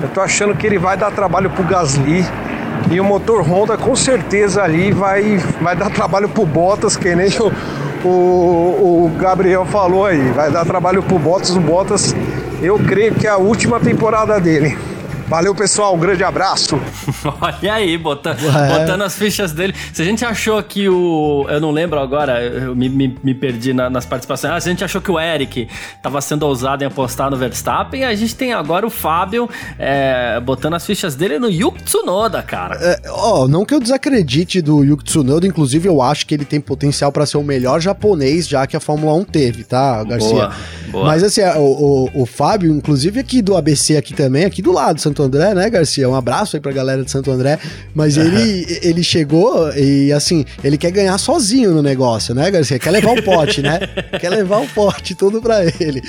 Eu tô achando que ele vai dar trabalho pro Gasly. E o motor Honda com certeza ali vai, vai dar trabalho pro Bottas, que nem o, o, o Gabriel falou aí. Vai dar trabalho pro Bottas. O Bottas, eu creio que é a última temporada dele. Valeu, pessoal. Um grande abraço. Olha aí, botando, botando as fichas dele. Se a gente achou que o. Eu não lembro agora, eu me, me, me perdi na, nas participações. Ah, se a gente achou que o Eric estava sendo ousado em apostar no Verstappen, a gente tem agora o Fábio é, botando as fichas dele no Yuki Tsunoda, cara. É, ó, não que eu desacredite do Yuki Tsunoda, inclusive eu acho que ele tem potencial para ser o melhor japonês já que a Fórmula 1 teve, tá, Garcia? Boa, boa. Mas assim, o, o, o Fábio, inclusive aqui do ABC aqui também, aqui do lado, Santo André, né, Garcia? Um abraço aí pra galera de Santo André. Mas ele, ele chegou e, assim, ele quer ganhar sozinho no negócio, né, Garcia? Quer levar o pote, né? quer levar o pote tudo pra ele.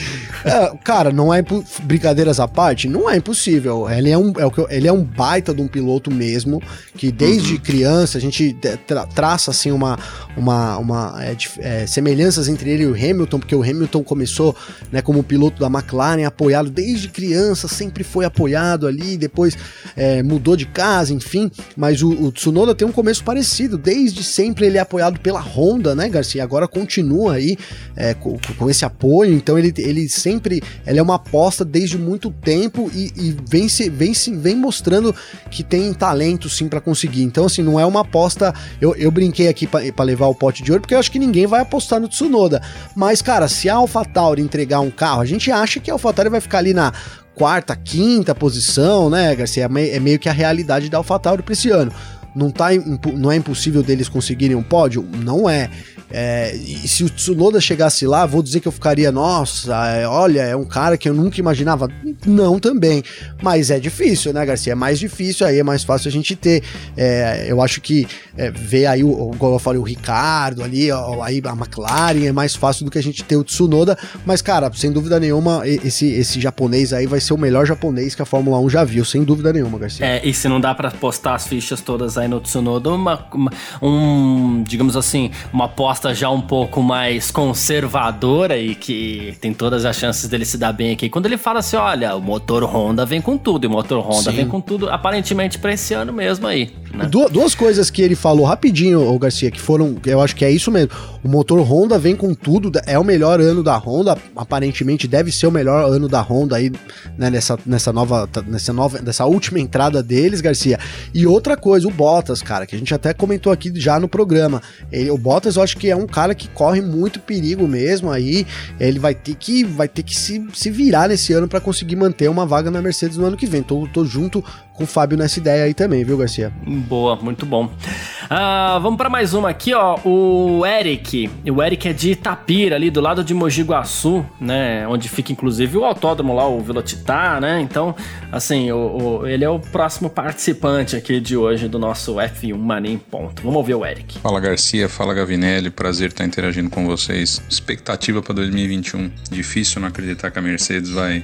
É, cara, não é brincadeiras à parte, não é impossível. Ele é um, é ele é um baita de um piloto mesmo, que desde uhum. criança a gente tra traça assim uma, uma, uma é, é, semelhanças entre ele e o Hamilton, porque o Hamilton começou né, como piloto da McLaren, apoiado desde criança, sempre foi apoiado ali ali, depois é, mudou de casa, enfim. Mas o, o, Tsunoda tem um começo parecido, desde sempre ele é apoiado pela Honda, né, Garcia? Agora continua aí é, com, com, esse apoio, então ele, ele sempre ele é uma aposta desde muito tempo e, e vem, se, vem, se, vem mostrando que tem talento sim para conseguir. Então, assim, não é uma aposta. Eu, eu brinquei aqui para levar o pote de ouro, porque eu acho que ninguém vai apostar no Tsunoda. Mas, cara, se a AlphaTauri entregar um carro, a gente acha que a AlphaTauri vai ficar ali na quarta, quinta posição, né, Garcia? É, é meio que a realidade da AlphaTauri para esse ano. Não, tá, não é impossível deles conseguirem um pódio? Não é. É, e se o Tsunoda chegasse lá, vou dizer que eu ficaria, nossa, é, olha, é um cara que eu nunca imaginava. Não também. Mas é difícil, né, Garcia? É mais difícil, aí é mais fácil a gente ter. É, eu acho que é, ver aí, o, como eu falei, o Ricardo ali, ó, aí a McLaren é mais fácil do que a gente ter o Tsunoda. Mas, cara, sem dúvida nenhuma, esse, esse japonês aí vai ser o melhor japonês que a Fórmula 1 já viu, sem dúvida nenhuma, Garcia. É, e se não dá para postar as fichas todas aí no Tsunoda, uma, uma, um, digamos assim, uma aposta já um pouco mais conservadora e que tem todas as chances dele se dar bem aqui. Quando ele fala assim, olha, o motor Honda vem com tudo, e o motor Honda Sim. vem com tudo, aparentemente para esse ano mesmo aí. Né? Du duas coisas que ele falou rapidinho, o Garcia, que foram, eu acho que é isso mesmo. O motor Honda vem com tudo, é o melhor ano da Honda, aparentemente deve ser o melhor ano da Honda aí, né, nessa, nessa nova, nessa nova, nessa última entrada deles, Garcia. E outra coisa, o Bottas, cara, que a gente até comentou aqui já no programa. Ele, o Bottas, eu acho que é um cara que corre muito perigo mesmo aí. Ele vai ter que, vai ter que se, se virar nesse ano para conseguir manter uma vaga na Mercedes no ano que vem. Tô, tô junto com o Fábio nessa ideia aí também, viu, Garcia? Boa, muito bom. Uh, vamos para mais uma aqui, ó. O Eric. O Eric é de Itapira, ali do lado de Mogi Guaçu, né? Onde fica inclusive o autódromo lá, o Velocitar, né? Então, assim, o, o, ele é o próximo participante aqui de hoje do nosso F1 Mania em Ponto. Vamos ouvir o Eric. Fala Garcia, fala Gavinelli, prazer estar interagindo com vocês. Expectativa para 2021. Difícil não acreditar que a Mercedes vai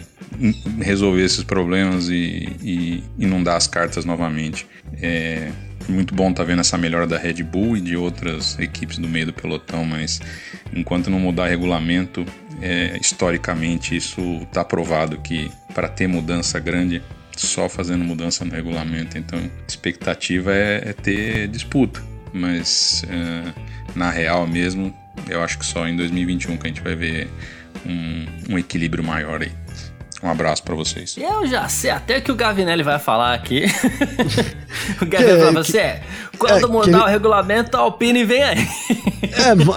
resolver esses problemas e, e, e não dar as cartas novamente. É muito bom estar tá vendo essa melhora da Red Bull e de outras equipes do meio do pelotão, mas enquanto não mudar regulamento, é, historicamente isso está provado que para ter mudança grande só fazendo mudança no regulamento. Então, expectativa é, é ter disputa, mas é, na real mesmo, eu acho que só em 2021 que a gente vai ver um, um equilíbrio maior aí. Um abraço para vocês. Eu já sei até que o Gavinelli vai falar aqui. o Gavinelli vai falar, você é, quando é, mudar o regulamento, a Alpine vem aí.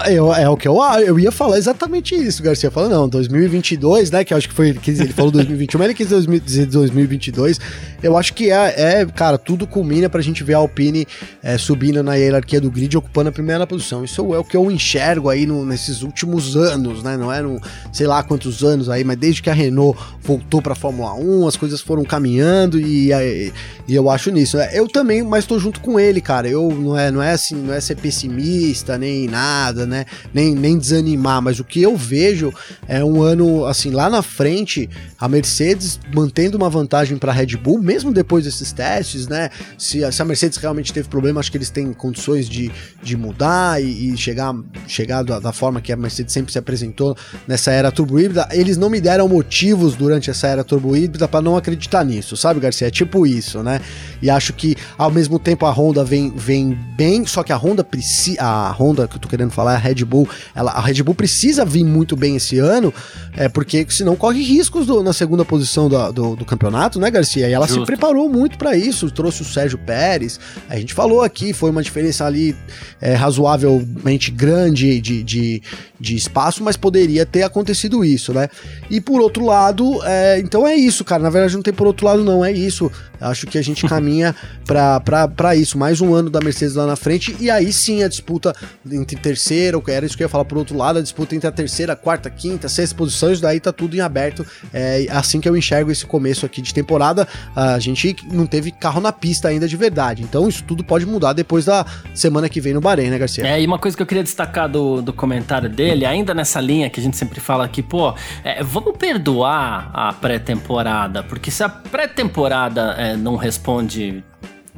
é, eu, é o que eu, eu ia falar exatamente isso, Garcia. Falou, não, 2022, né, que eu acho que foi, ele falou 2021, mas ele quis dizer 2022. Eu acho que é, é cara, tudo culmina pra gente ver a Alpine é, subindo na hierarquia do grid, ocupando a primeira posição. Isso é o que eu enxergo aí no, nesses últimos anos, né, não é no, sei lá quantos anos aí, mas desde que a Renault voltou para Fórmula 1, as coisas foram caminhando e, e, e eu acho nisso. Né? Eu também, mas tô junto com ele, cara. Eu não é, não é assim, não é ser pessimista nem nada, né? Nem, nem desanimar, mas o que eu vejo é um ano assim lá na frente, a Mercedes mantendo uma vantagem para a Red Bull, mesmo depois desses testes, né? Se, se, a Mercedes realmente teve problema, acho que eles têm condições de, de mudar e, e chegar, chegar da, da, forma que a Mercedes sempre se apresentou nessa era turbo híbrida. Eles não me deram motivos durante essa era turbo híbrida para não acreditar nisso, sabe, Garcia? É tipo isso, né? E acho que ao mesmo tempo a Honda vem, vem bem, só que a Honda precisa. A Honda que eu tô querendo falar é a Red Bull. Ela, a Red Bull precisa vir muito bem esse ano, é porque senão corre riscos do, na segunda posição do, do, do, campeonato, né, Garcia? E ela Justo. se preparou muito para isso, trouxe o Sérgio Pérez. A gente falou aqui, foi uma diferença ali é, razoavelmente grande de, de, de espaço, mas poderia ter acontecido isso, né? E por outro lado, é, então é isso, cara. Na verdade, não tem por outro lado, não. É isso. Acho que a gente caminha para isso. Mais um ano da Mercedes lá na frente. E aí sim a disputa entre terceira, era isso que eu ia falar por outro lado, a disputa entre a terceira, quarta, quinta, sexta posições, daí tá tudo em aberto. É assim que eu enxergo esse começo aqui de temporada. A gente não teve carro na pista ainda de verdade. Então isso tudo pode mudar depois da semana que vem no Bahrein, né, Garcia? É, e uma coisa que eu queria destacar do, do comentário dele, ainda nessa linha que a gente sempre fala aqui, pô, é, vamos perdoar a pré-temporada, porque se a pré-temporada é, não responde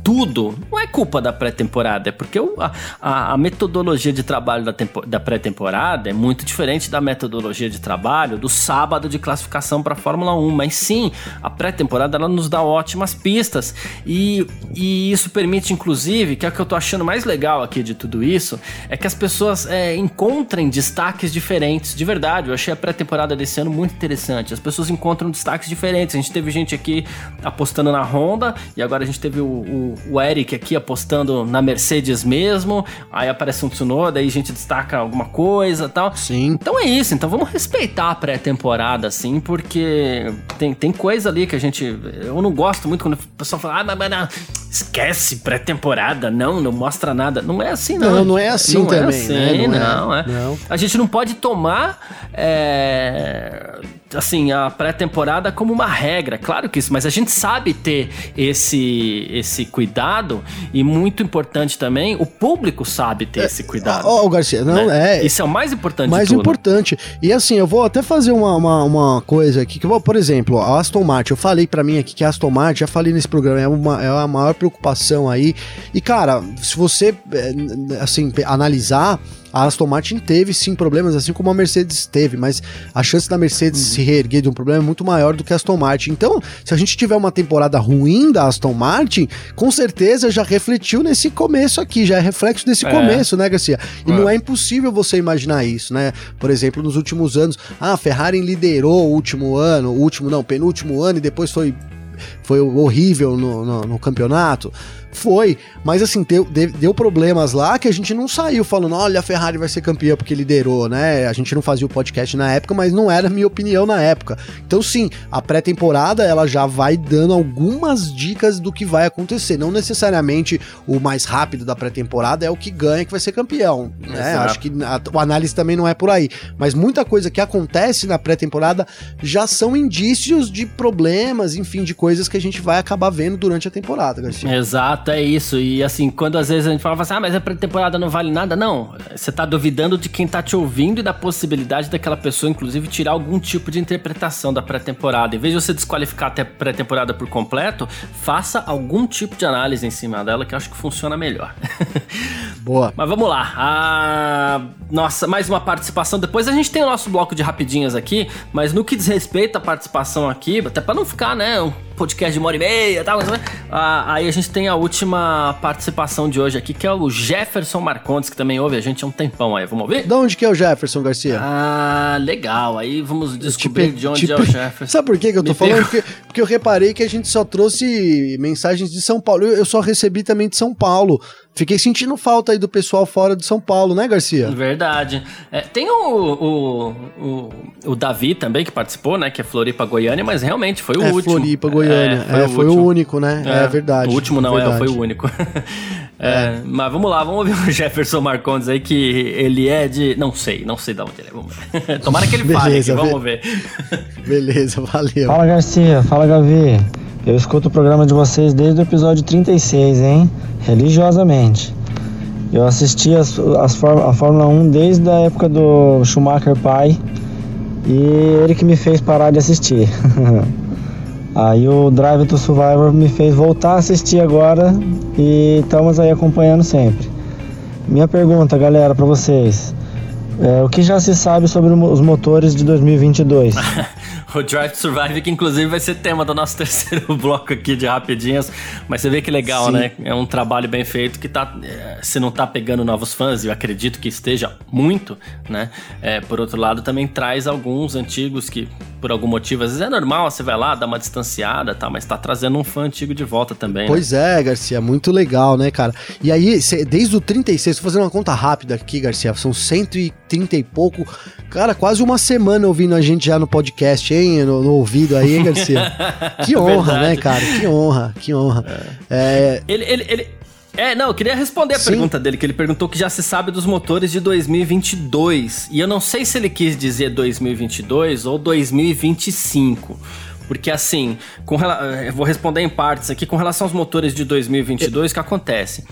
tudo, não é culpa da pré-temporada, é porque o, a, a, metodologia de trabalho da, da pré-temporada é muito diferente da metodologia de trabalho do sábado de classificação para a Fórmula 1. Mas sim, a pré-temporada ela nos dá ótimas pistas e, e isso permite, inclusive, que é o que eu tô achando mais legal aqui de tudo isso, é que as pessoas é, encontrem destaques diferentes. De verdade, eu achei a pré-temporada desse ano muito interessante. As pessoas encontram destaques diferentes. A gente teve gente aqui apostando na Honda e agora a gente teve o, o o Eric aqui apostando na Mercedes mesmo, aí aparece um Tsunoda, aí a gente destaca alguma coisa tal. Sim. Então é isso, então vamos respeitar a pré-temporada, assim, porque tem, tem coisa ali que a gente. Eu não gosto muito quando o pessoal fala, ah, mas, mas esquece pré-temporada, não, não mostra nada. Não é assim, não. Não, não é assim não também, é assim, né? Não, Não é, é. não. A gente não pode tomar é, assim a pré-temporada como uma regra, claro que isso, mas a gente sabe ter esse esse cuidado e muito importante também, o público sabe ter esse cuidado. Ó, ó, Garcia, não, né? é. Isso é o mais importante mais importante. E assim, eu vou até fazer uma, uma, uma coisa aqui, que eu vou, por exemplo, a Aston Martin, eu falei pra mim aqui que a Aston Martin, já falei nesse programa, é, uma, é a maior preocupação aí. E cara, se você, é, assim, analisar, a Aston Martin teve sim problemas, assim como a Mercedes teve, mas a chance da Mercedes se reerguer de um problema é muito maior do que a Aston Martin. Então, se a gente tiver uma temporada ruim da Aston Martin, com certeza já refletiu nesse começo aqui, já é reflexo desse É. começo, né, Garcia? E É. não é impossível você imaginar isso, né? Por exemplo, nos últimos anos, ah, a Ferrari liderou o último ano, o último não, penúltimo ano e depois foi foi horrível no, no, no campeonato. Foi, mas assim, deu, deu, problemas lá que a gente não saiu falando, olha, a Ferrari vai ser campeã porque liderou, né? A gente não fazia o podcast na época, mas não era a minha opinião na época. Então, sim, a pré-temporada ela já vai dando algumas dicas do que vai acontecer. Não necessariamente o mais rápido da pré-temporada é o que ganha que vai ser campeão. Né? Exato. Acho que a, o análise também não é por aí. Mas muita coisa que acontece na pré-temporada já são indícios de problemas, enfim, de coisas que a gente vai acabar vendo durante a temporada, Garcia. Exato, é isso. E assim, quando às vezes a gente fala assim, ah, mas a pré-temporada não vale nada, não. Você tá duvidando de quem tá te ouvindo e da possibilidade daquela pessoa, inclusive, tirar algum tipo de interpretação da pré-temporada. Em vez de você desqualificar até a pré-temporada por completo, faça algum tipo de análise em cima dela que eu acho que funciona melhor. Boa. Mas vamos lá. Ah, nossa, mais uma participação. Depois a gente tem o nosso bloco de rapidinhas aqui, mas no que diz respeito à participação aqui, até pra não ficar, né, um podcast de uma hora e meia tal, mas, ah, aí a gente tem a última participação de hoje aqui, que é o Jefferson Marcondes, que também ouve a gente há um tempão aí. Vamos ouvir? De onde que é o Jefferson, Garcia? Ah, legal. Aí vamos descobrir de onde é o Jefferson. Sabe por que, que eu tô Me falando? Porque, porque eu reparei que a gente só trouxe mensagens de São Paulo. Eu, eu só recebi também de São Paulo. Fiquei sentindo falta aí do pessoal fora de São Paulo, né, Garcia? Verdade. É, tem o, o, o, o Davi também, que participou, né? Que é Floripa Goiânia, mas realmente foi o é último. Floripa, Goiânia. É, foi, o, último. único, né? É, verdade. O último não verdade. é, foi o único. É, Mas vamos lá, vamos ouvir o Jefferson Marcondes aí, que ele é de. Não sei, não sei de onde ele é. Vamos ver. Tomara que ele fale, aqui, vamos ver. Beleza, valeu. Fala Garcia, fala Gavi. Eu escuto o programa de vocês desde o episódio 36, hein? Religiosamente. Eu assisti as, as, a Fórmula 1 desde a época do Schumacher pai e ele que me fez parar de assistir. aí o Drive to Survivor me fez voltar a assistir agora e estamos aí acompanhando sempre. Minha pergunta, galera, para vocês. É, o que já se sabe sobre os motores de 2022? O Drive to Survive, que inclusive vai ser tema do nosso terceiro bloco aqui de rapidinhas. Mas você vê que legal, Sim. né? É um trabalho bem feito que tá. é, se não tá pegando novos fãs, eu acredito que esteja muito, né? É, por outro lado, também traz alguns antigos que, por algum motivo, às vezes é normal, você vai lá, dá uma distanciada, tá? Mas tá trazendo um fã antigo de volta também. né? Pois é, Garcia, muito legal, né, cara? E aí, cê- desde o 36, tô fazendo uma conta rápida aqui, Garcia, são 130 e pouco, cara, quase uma semana ouvindo a gente já no podcast, hein, no, no ouvido aí, hein, Garcia? Que honra, Verdade. né, cara? Que honra, que honra. É, Ele, ele, ele... É, não, eu queria responder a Sim. pergunta dele, que ele perguntou que já se sabe dos motores de 2022. E eu não sei se ele quis dizer 2022 ou 2025. Porque assim, com rela- eu vou responder em partes aqui. Com relação aos motores de 2022, o que acontece?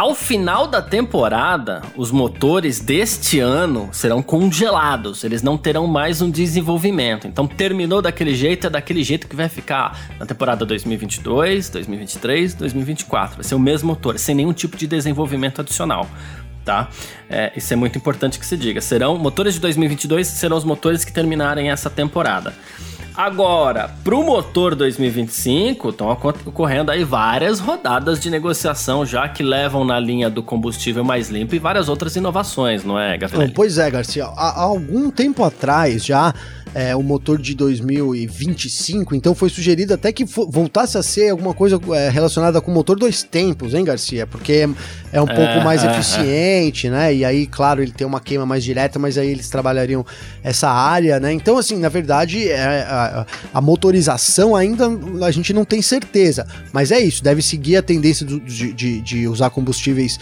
Ao final da temporada, os motores deste ano serão congelados, eles não terão mais um desenvolvimento. Então, terminou daquele jeito, é daquele jeito que vai ficar na temporada 2022, 2023, 2024. Vai ser o mesmo motor, sem nenhum tipo de desenvolvimento adicional. Tá? É, isso é muito importante que se diga. Serão motores de 2022 serão os motores que terminarem essa temporada. Agora, pro motor 2025, estão ocorrendo aí várias rodadas de negociação já que levam na linha do combustível mais limpo e várias outras inovações, não é, Gabriel? pois é, Garcia. Há algum tempo atrás já é, o motor de 2025, então foi sugerido até que voltasse a ser alguma coisa é, relacionada com o motor dois tempos, hein, Garcia? Porque é, é um é, pouco mais é, eficiente, né? E aí, claro, ele tem uma queima mais direta, mas aí eles trabalhariam essa área, né? Então, assim, na verdade, é, a, a, motorização ainda a gente não tem certeza, mas é isso, deve seguir a tendência do, de, de, de, usar combustíveis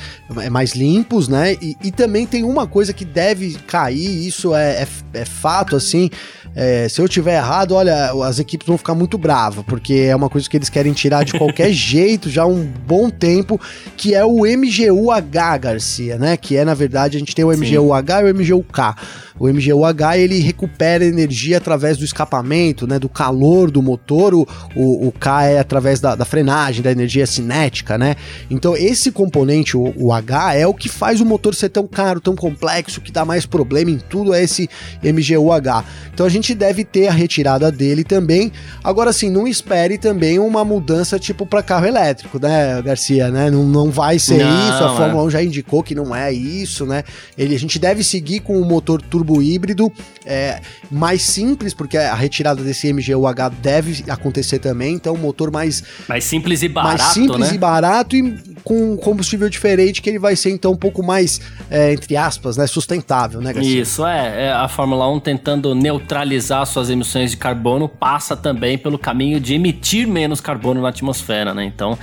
mais limpos, né? E, e, também tem uma coisa que deve cair, isso é, é, é fato, assim, é, se eu tiver errado, olha, as equipes vão ficar muito bravas, porque é uma coisa que eles querem tirar de qualquer jeito já há um bom tempo, que é o MGU-H, Garcia, né? Que é, na verdade, a gente tem o MGU-H e o MGU-K. O MGU-H ele recupera energia através do escapamento, né, do calor do motor. O, o, o K é através da, da, frenagem, da energia cinética, né? Então esse componente, o, o, H, é o que faz o motor ser tão caro, tão complexo, que dá mais problema em tudo é esse MGU-H. Então a gente deve ter a retirada dele também. Agora sim, não espere também uma mudança tipo para carro elétrico, né, Garcia, né? Não, não vai ser não, isso. A Fórmula é. 1 já indicou que não é isso, né? Ele, a gente deve seguir com o motor turbo turbo híbrido é, mais simples, porque a retirada desse MGU-H deve acontecer também, então um motor mais... Mais simples e barato, Mais simples né? e barato e com combustível diferente, que ele vai ser então um pouco mais, é, entre aspas, né, sustentável, né, Garcia? Isso, é, é, a Fórmula 1 tentando neutralizar suas emissões de carbono, passa também pelo caminho de emitir menos carbono na atmosfera, né? Então,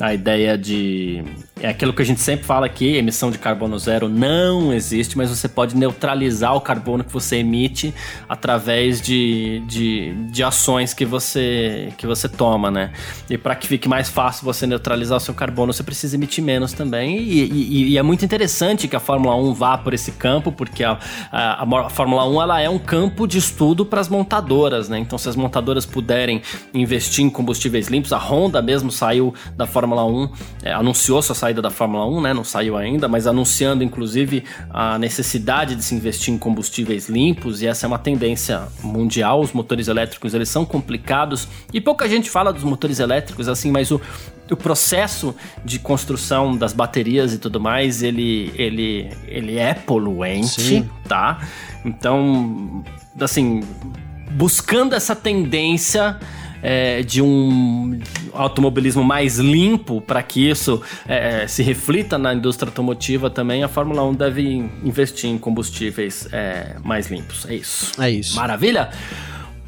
a ideia de. É aquilo que a gente sempre fala aqui: emissão de carbono zero não existe, mas você pode neutralizar o carbono que você emite através de, de, de ações que você, que você toma, né? E para que fique mais fácil você neutralizar o seu carbono, você precisa emitir menos também. E, e, e é muito interessante que a Fórmula 1 vá por esse campo, porque a, a, a Fórmula 1 ela é um campo de estudo para as montadoras, né? Então, se as montadoras puderem investir em combustíveis limpos, a Honda mesmo saiu da Fórmula Fórmula 1 é, anunciou sua saída da Fórmula 1, né? Não saiu ainda, mas anunciando inclusive a necessidade de se investir em combustíveis limpos e essa é uma tendência mundial. Os motores elétricos eles são complicados e pouca gente fala dos motores elétricos assim, mas o, o processo de construção das baterias e tudo mais, ele, ele, ele é poluente, Sim. tá? Então, assim, buscando essa tendência é, de um automobilismo mais limpo para que isso é, é, se reflita na indústria automotiva também, a Fórmula 1 deve investir em combustíveis é, mais limpos. É isso. É isso. Maravilha?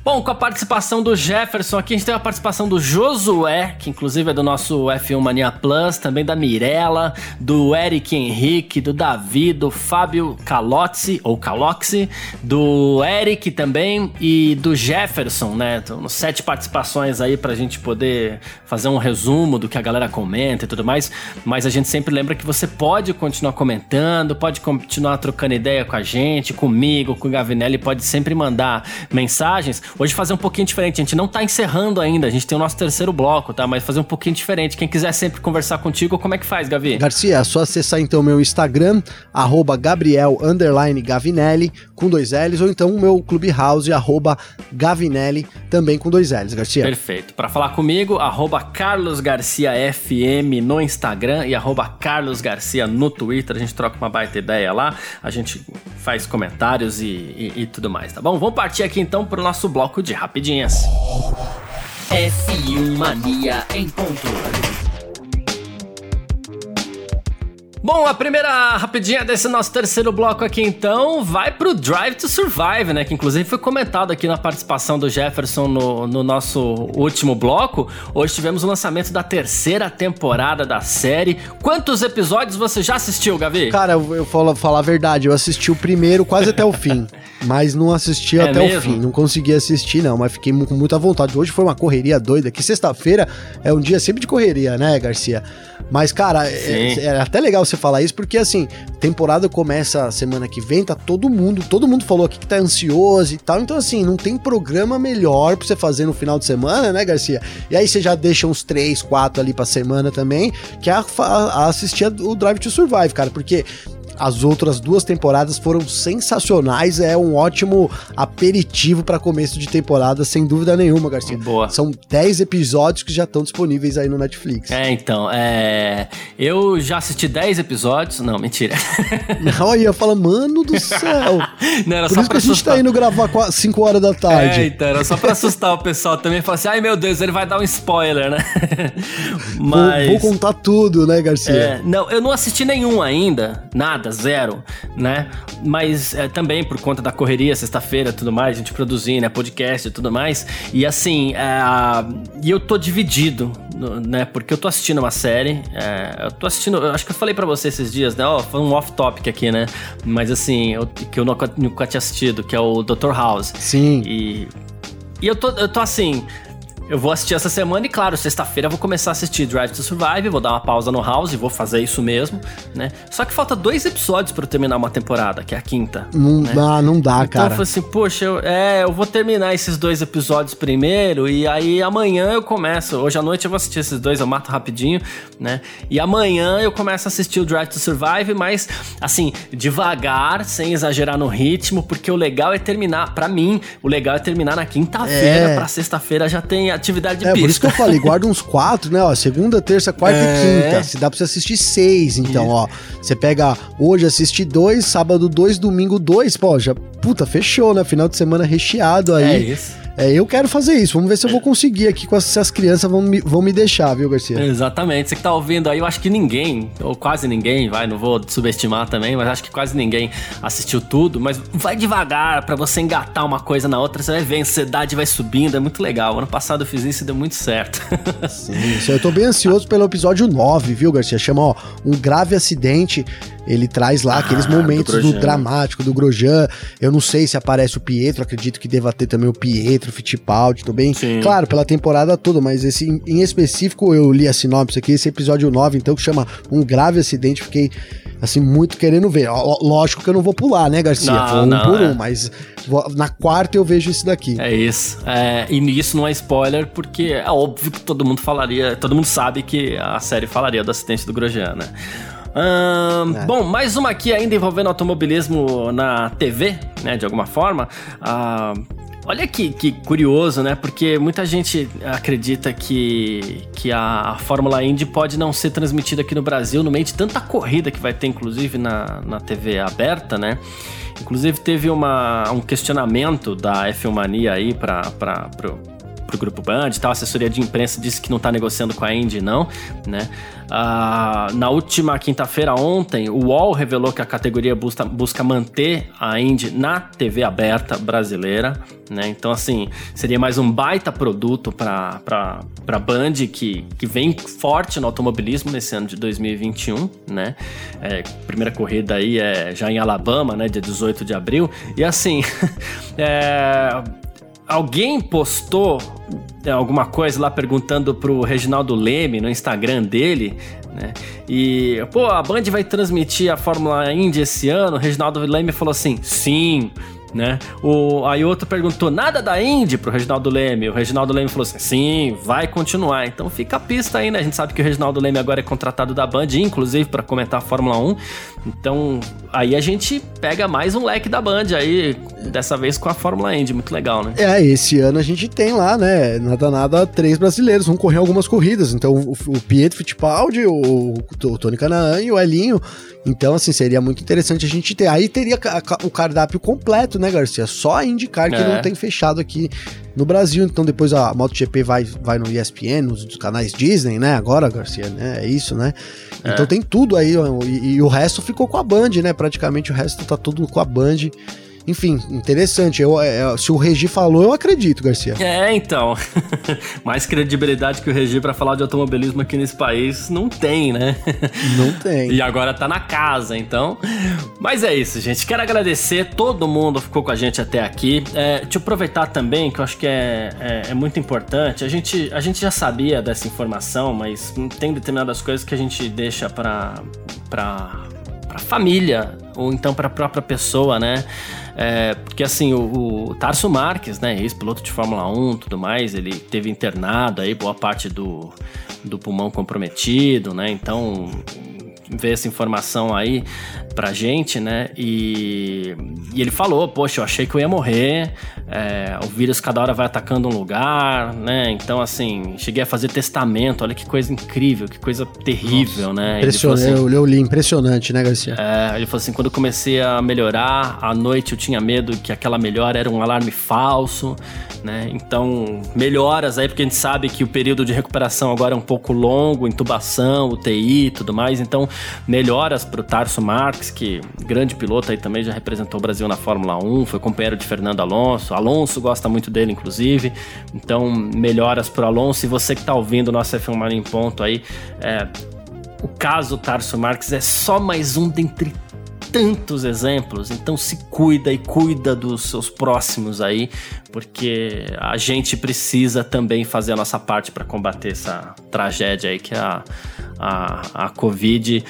Bom, com a participação do Jefferson aqui, a gente tem a participação do Josué, que inclusive é do nosso F1 Mania Plus, também da Mirella, do Eric Henrique, do Davi, do Fábio Calozzi, ou Caloxi, do Eric também e do Jefferson, né? Então, sete participações aí pra gente poder fazer um resumo do que a galera comenta e tudo mais, mas a gente sempre lembra que você pode continuar comentando, pode continuar trocando ideia com a gente, comigo, com o Gavinelli, pode sempre mandar mensagens Hoje fazer um pouquinho diferente, a gente não tá encerrando ainda, a gente tem o nosso terceiro bloco, tá? Mas fazer um pouquinho diferente. Quem quiser sempre conversar contigo, como é que faz, Gavi? Garcia, é só acessar então meu Instagram, arroba Gabriel Gavinelli, com dois L's, ou então o meu Clubhouse, arroba Gavinelli, também com dois L's, Garcia. Perfeito. Para falar comigo, arroba Carlos Garcia FM no Instagram e arroba Carlos Garcia no Twitter. A gente troca uma baita ideia lá, a gente faz comentários e, e, e tudo mais, tá bom? Vamos partir aqui então pro nosso bloco bloco de rapidinhas. F1 Mania em ponto. Bom, a primeira rapidinha desse nosso terceiro bloco aqui então vai pro Drive to Survive, né? Que inclusive foi comentado aqui na participação do Jefferson no, no nosso último bloco. Hoje tivemos o lançamento da terceira temporada da série. Quantos episódios você já assistiu, Gavi? Cara, eu, eu falo falar a verdade, eu assisti o primeiro quase até o fim, mas não assisti é até mesmo? o fim. Não consegui assistir, não, mas fiquei com muita vontade. Hoje foi uma correria doida, que sexta-feira é um dia sempre de correria, né, Garcia? Mas, cara, é, é, até legal você falar isso, porque assim, temporada começa semana que vem, tá todo mundo, todo mundo falou aqui que tá ansioso e tal. Então, assim, não tem programa melhor pra você fazer no final de semana, né, Garcia? E aí você já deixa uns 3, 4 ali pra semana também, que é a, a assistir o Drive to Survive, cara, porque as outras duas temporadas foram sensacionais. É um ótimo aperitivo para começo de temporada, sem dúvida nenhuma, Garcia. Boa. São 10 episódios que já estão disponíveis aí no Netflix. É, então, é. Eu já assisti 10 episódios. Não, mentira. Não, eu falo, mano do céu. Não, era Por só isso que a gente assustar. tá indo gravar 5 horas da tarde. É, então, era só pra assustar o pessoal também. Falar assim, ai meu Deus, ele vai dar um spoiler, né? Vou- Mas. Vou, contar tudo, né, Garcia? É, não, eu não assisti nenhum ainda, nada, zero, né? Mas é, também por conta da correria, sexta-feira e tudo mais, a gente produzindo, né, podcast e tudo mais. E assim, é, e eu tô dividido, né? Porque eu tô assistindo uma série, é, eu tô assistindo, eu acho que eu falei pra você esses dias, né? Ó, foi um off-topic aqui, né? Mas assim, eu- que eu nunca, nunca tinha assistido, que é o Dr. House. Sim. E, e eu, tô, eu tô assim. Eu vou assistir essa semana e, claro, sexta-feira eu vou começar a assistir Drive to Survive, vou dar uma pausa no House e vou fazer isso mesmo, né? Só que falta dois episódios pra eu terminar uma temporada, que é a quinta. Não né? dá, não dá, Então eu cara. falei assim, poxa, eu, é, eu vou terminar esses dois episódios primeiro e aí amanhã eu começo. Hoje à noite eu vou assistir esses dois, eu mato rapidinho, né? E amanhã eu começo a assistir o Drive to Survive, mas assim, devagar, sem exagerar no ritmo, porque o legal é terminar, pra mim, o legal é terminar na quinta-feira, É. pra sexta-feira já tem atividade de É, pista. por isso que eu falei, guarda uns quatro, né? Ó, segunda, terça, quarta É. e quinta. Se dá pra você assistir seis, então, ó. Você pega hoje, assiste dois, sábado dois, domingo dois, pô, já, puta, fechou, né? Final de semana recheado aí. É isso. É, eu quero fazer isso. Vamos ver se eu vou conseguir aqui com as, se as crianças vão me, vão me deixar, viu, Garcia? Exatamente. Você que tá ouvindo aí, eu acho que ninguém, ou quase ninguém, vai, não vou subestimar também, mas acho que quase ninguém assistiu tudo. Mas vai devagar pra você engatar uma coisa na outra, você vai ver, a ansiedade vai subindo, é muito legal. Ano passado eu fiz isso e deu muito certo. Sim, eu tô bem ansioso pelo episódio 9, viu, Garcia? Chama, ó, um grave acidente. Ele traz lá aqueles Ah, do momentos do, Grosjean. dramático do Grosjean. Eu não sei se aparece o Pietro, acredito que deva ter também o Pietro, o Fittipaldi, tô bem. Sim. Claro, pela temporada toda, mas esse em- específico eu li a sinopse aqui, esse episódio 9, então, que chama Um Grave Acidente, fiquei assim, muito querendo ver. Lógico que eu não vou pular, né, Garcia? Não, Foi um não, por é. um, mas vou- na quarta eu vejo isso daqui. É isso. É, e isso não é spoiler, porque é óbvio que todo mundo falaria, todo mundo sabe que a série falaria do acidente do Grosjean, né? Ahn, É. Bom, mais uma aqui ainda envolvendo automobilismo na TV, né? De alguma forma. Ah, olha que, que curioso, né? Porque muita gente acredita que, que a, a Fórmula Indy pode não ser transmitida aqui no Brasil no meio de tanta corrida que vai ter, inclusive, na, na TV aberta, né? Inclusive teve uma, um questionamento da F1 Mania aí para pro, grupo Band e tal. A assessoria de imprensa disse que não tá negociando com a Indy, não, né? Ah, na última quinta-feira, ontem, o UOL revelou que a categoria busca, busca manter a Indy na TV aberta brasileira, né? Então, assim, seria mais um baita produto para para Band que, que vem forte no automobilismo nesse ano de 2021, né? É, primeira corrida aí é já em Alabama, né? Dia 18 de abril. E assim, é, alguém postou é, alguma coisa lá perguntando pro Reginaldo Leme no Instagram dele, né? E, pô, a Band vai transmitir a Fórmula Indy esse ano? O Reginaldo Leme falou assim: sim. Né? O, aí outro perguntou nada da Indy pro Reginaldo Leme. O Reginaldo Leme falou assim: sim, vai continuar. Então fica a pista aí, né? A gente sabe que o Reginaldo Leme agora é contratado da Band, inclusive para comentar a Fórmula 1. Então aí a gente pega mais um leque da Band aí, dessa vez com a Fórmula Indy. Muito legal, né? É, esse ano a gente tem lá, né? Nada, nada, três brasileiros vão correr algumas corridas. Então, o, o Pietro Fittipaldi, o, o Tony Canaan e o Elinho. Então, assim, seria muito interessante a gente ter. Aí teria o cardápio completo, né, Garcia? Só a IndyCar que É. não tem fechado aqui no Brasil. Então, depois a MotoGP vai, vai no ESPN, nos canais Disney, né? Agora, Garcia, né? É isso, né? Então tem tudo aí. E, e o resto ficou com a Band, né? Praticamente o resto tá tudo com a Band. Enfim, interessante. Eu, é, se o Regi falou, eu acredito, Garcia. É, então. Mais credibilidade que o Regi pra falar de automobilismo aqui nesse país não tem, né? Não tem. E agora tá na casa, então. Mas é isso, gente. Quero agradecer todo mundo que ficou com a gente até aqui. É, deixa eu aproveitar também, que eu acho que é, é, é muito importante. A gente, a gente já sabia dessa informação, mas tem determinadas coisas que a gente deixa pra pra família, ou então pra própria pessoa, né? É, porque assim, o, o Tarso Marques, né, ex-piloto de Fórmula 1 tudo mais, ele teve internado aí boa parte do, do pulmão comprometido, né? Então, ver essa informação aí pra gente, né? E, e ele falou, poxa, eu achei que eu ia morrer, é, o vírus cada hora vai atacando um lugar, né? Então, assim, cheguei a fazer testamento, olha que coisa incrível, que coisa terrível, Nossa, né? Impressionante, assim, eu, eu li, impressionante, né, Garcia? É, ele falou assim, quando eu comecei a melhorar, à noite eu tinha medo que aquela melhora era um alarme falso, né? Então, melhoras aí, porque a gente sabe que o período de recuperação agora é um pouco longo, intubação, UTI e tudo mais, então melhoras pro Tarso Marques, que grande piloto aí também já representou o Brasil na Fórmula 1, foi companheiro de Fernando Alonso, Alonso gosta muito dele, inclusive, então melhoras pro Alonso, e você que tá ouvindo o nosso F1 Mania em ponto aí, é, o caso Tarso Marques é só mais um dentre tantos exemplos, então se cuida e cuida dos seus próximos aí, porque a gente precisa também fazer a nossa parte para combater essa tragédia aí que é a, a, a Covid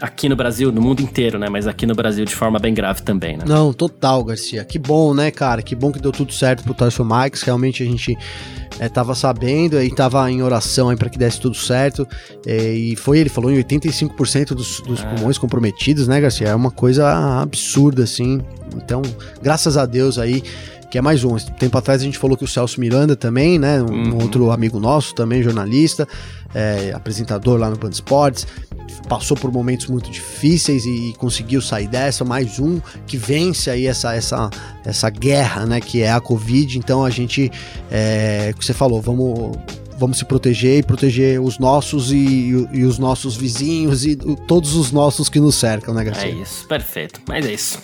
aqui no Brasil, no mundo inteiro, né? Mas aqui no Brasil de forma bem grave também, né? Não, total, Garcia. Que bom, né, cara? Que bom que deu tudo certo pro Tarso Marques. Realmente a gente é, tava sabendo e tava em oração aí para que desse tudo certo. É, e foi, ele falou, em 85% dos, dos é. pulmões comprometidos, né, Garcia? É uma coisa absurda, assim. Então, graças a Deus aí que é mais um. Tempo atrás a gente falou que o Celso Miranda também, né? Um uhum. outro amigo nosso também, jornalista, é, apresentador lá no Band Esportes passou por momentos muito difíceis e, conseguiu sair dessa, mais um que vence aí essa, essa, essa guerra, né, que é a Covid. Então a gente, é, que você falou, vamos vamos se proteger e proteger os nossos e, e, os nossos vizinhos e todos os nossos que nos cercam, né, Garcia? É isso, perfeito. Mas é isso.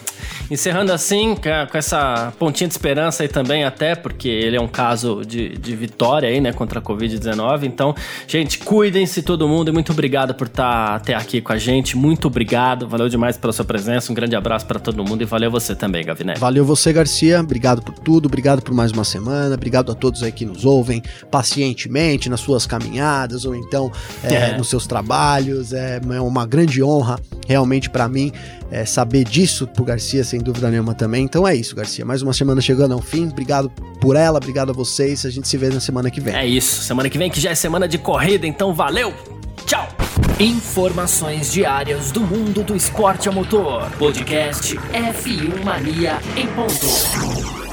Encerrando assim, com essa pontinha de esperança aí também, até porque ele é um caso de, de vitória aí, né, contra a Covid-19. Então, gente, cuidem-se todo mundo e muito obrigado por estar tá até aqui com a gente. Muito obrigado, valeu demais pela sua presença. Um grande abraço para todo mundo e valeu você também, Gaviné. Valeu você, Garcia. Obrigado por tudo, obrigado por mais uma semana, obrigado a todos aí que nos ouvem pacientemente nas suas caminhadas ou então é, é. nos seus trabalhos. É, é uma grande honra realmente para mim é, saber disso pro Garcia, sem dúvida nenhuma também. Então é isso, Garcia. Mais uma semana chegando ao fim. Obrigado por ela, obrigado a vocês. A gente se vê na semana que vem. É isso. Semana que vem que já é semana de corrida, então valeu! Tchau! Informações diárias do mundo do esporte a motor. Podcast F1 Mania em ponto.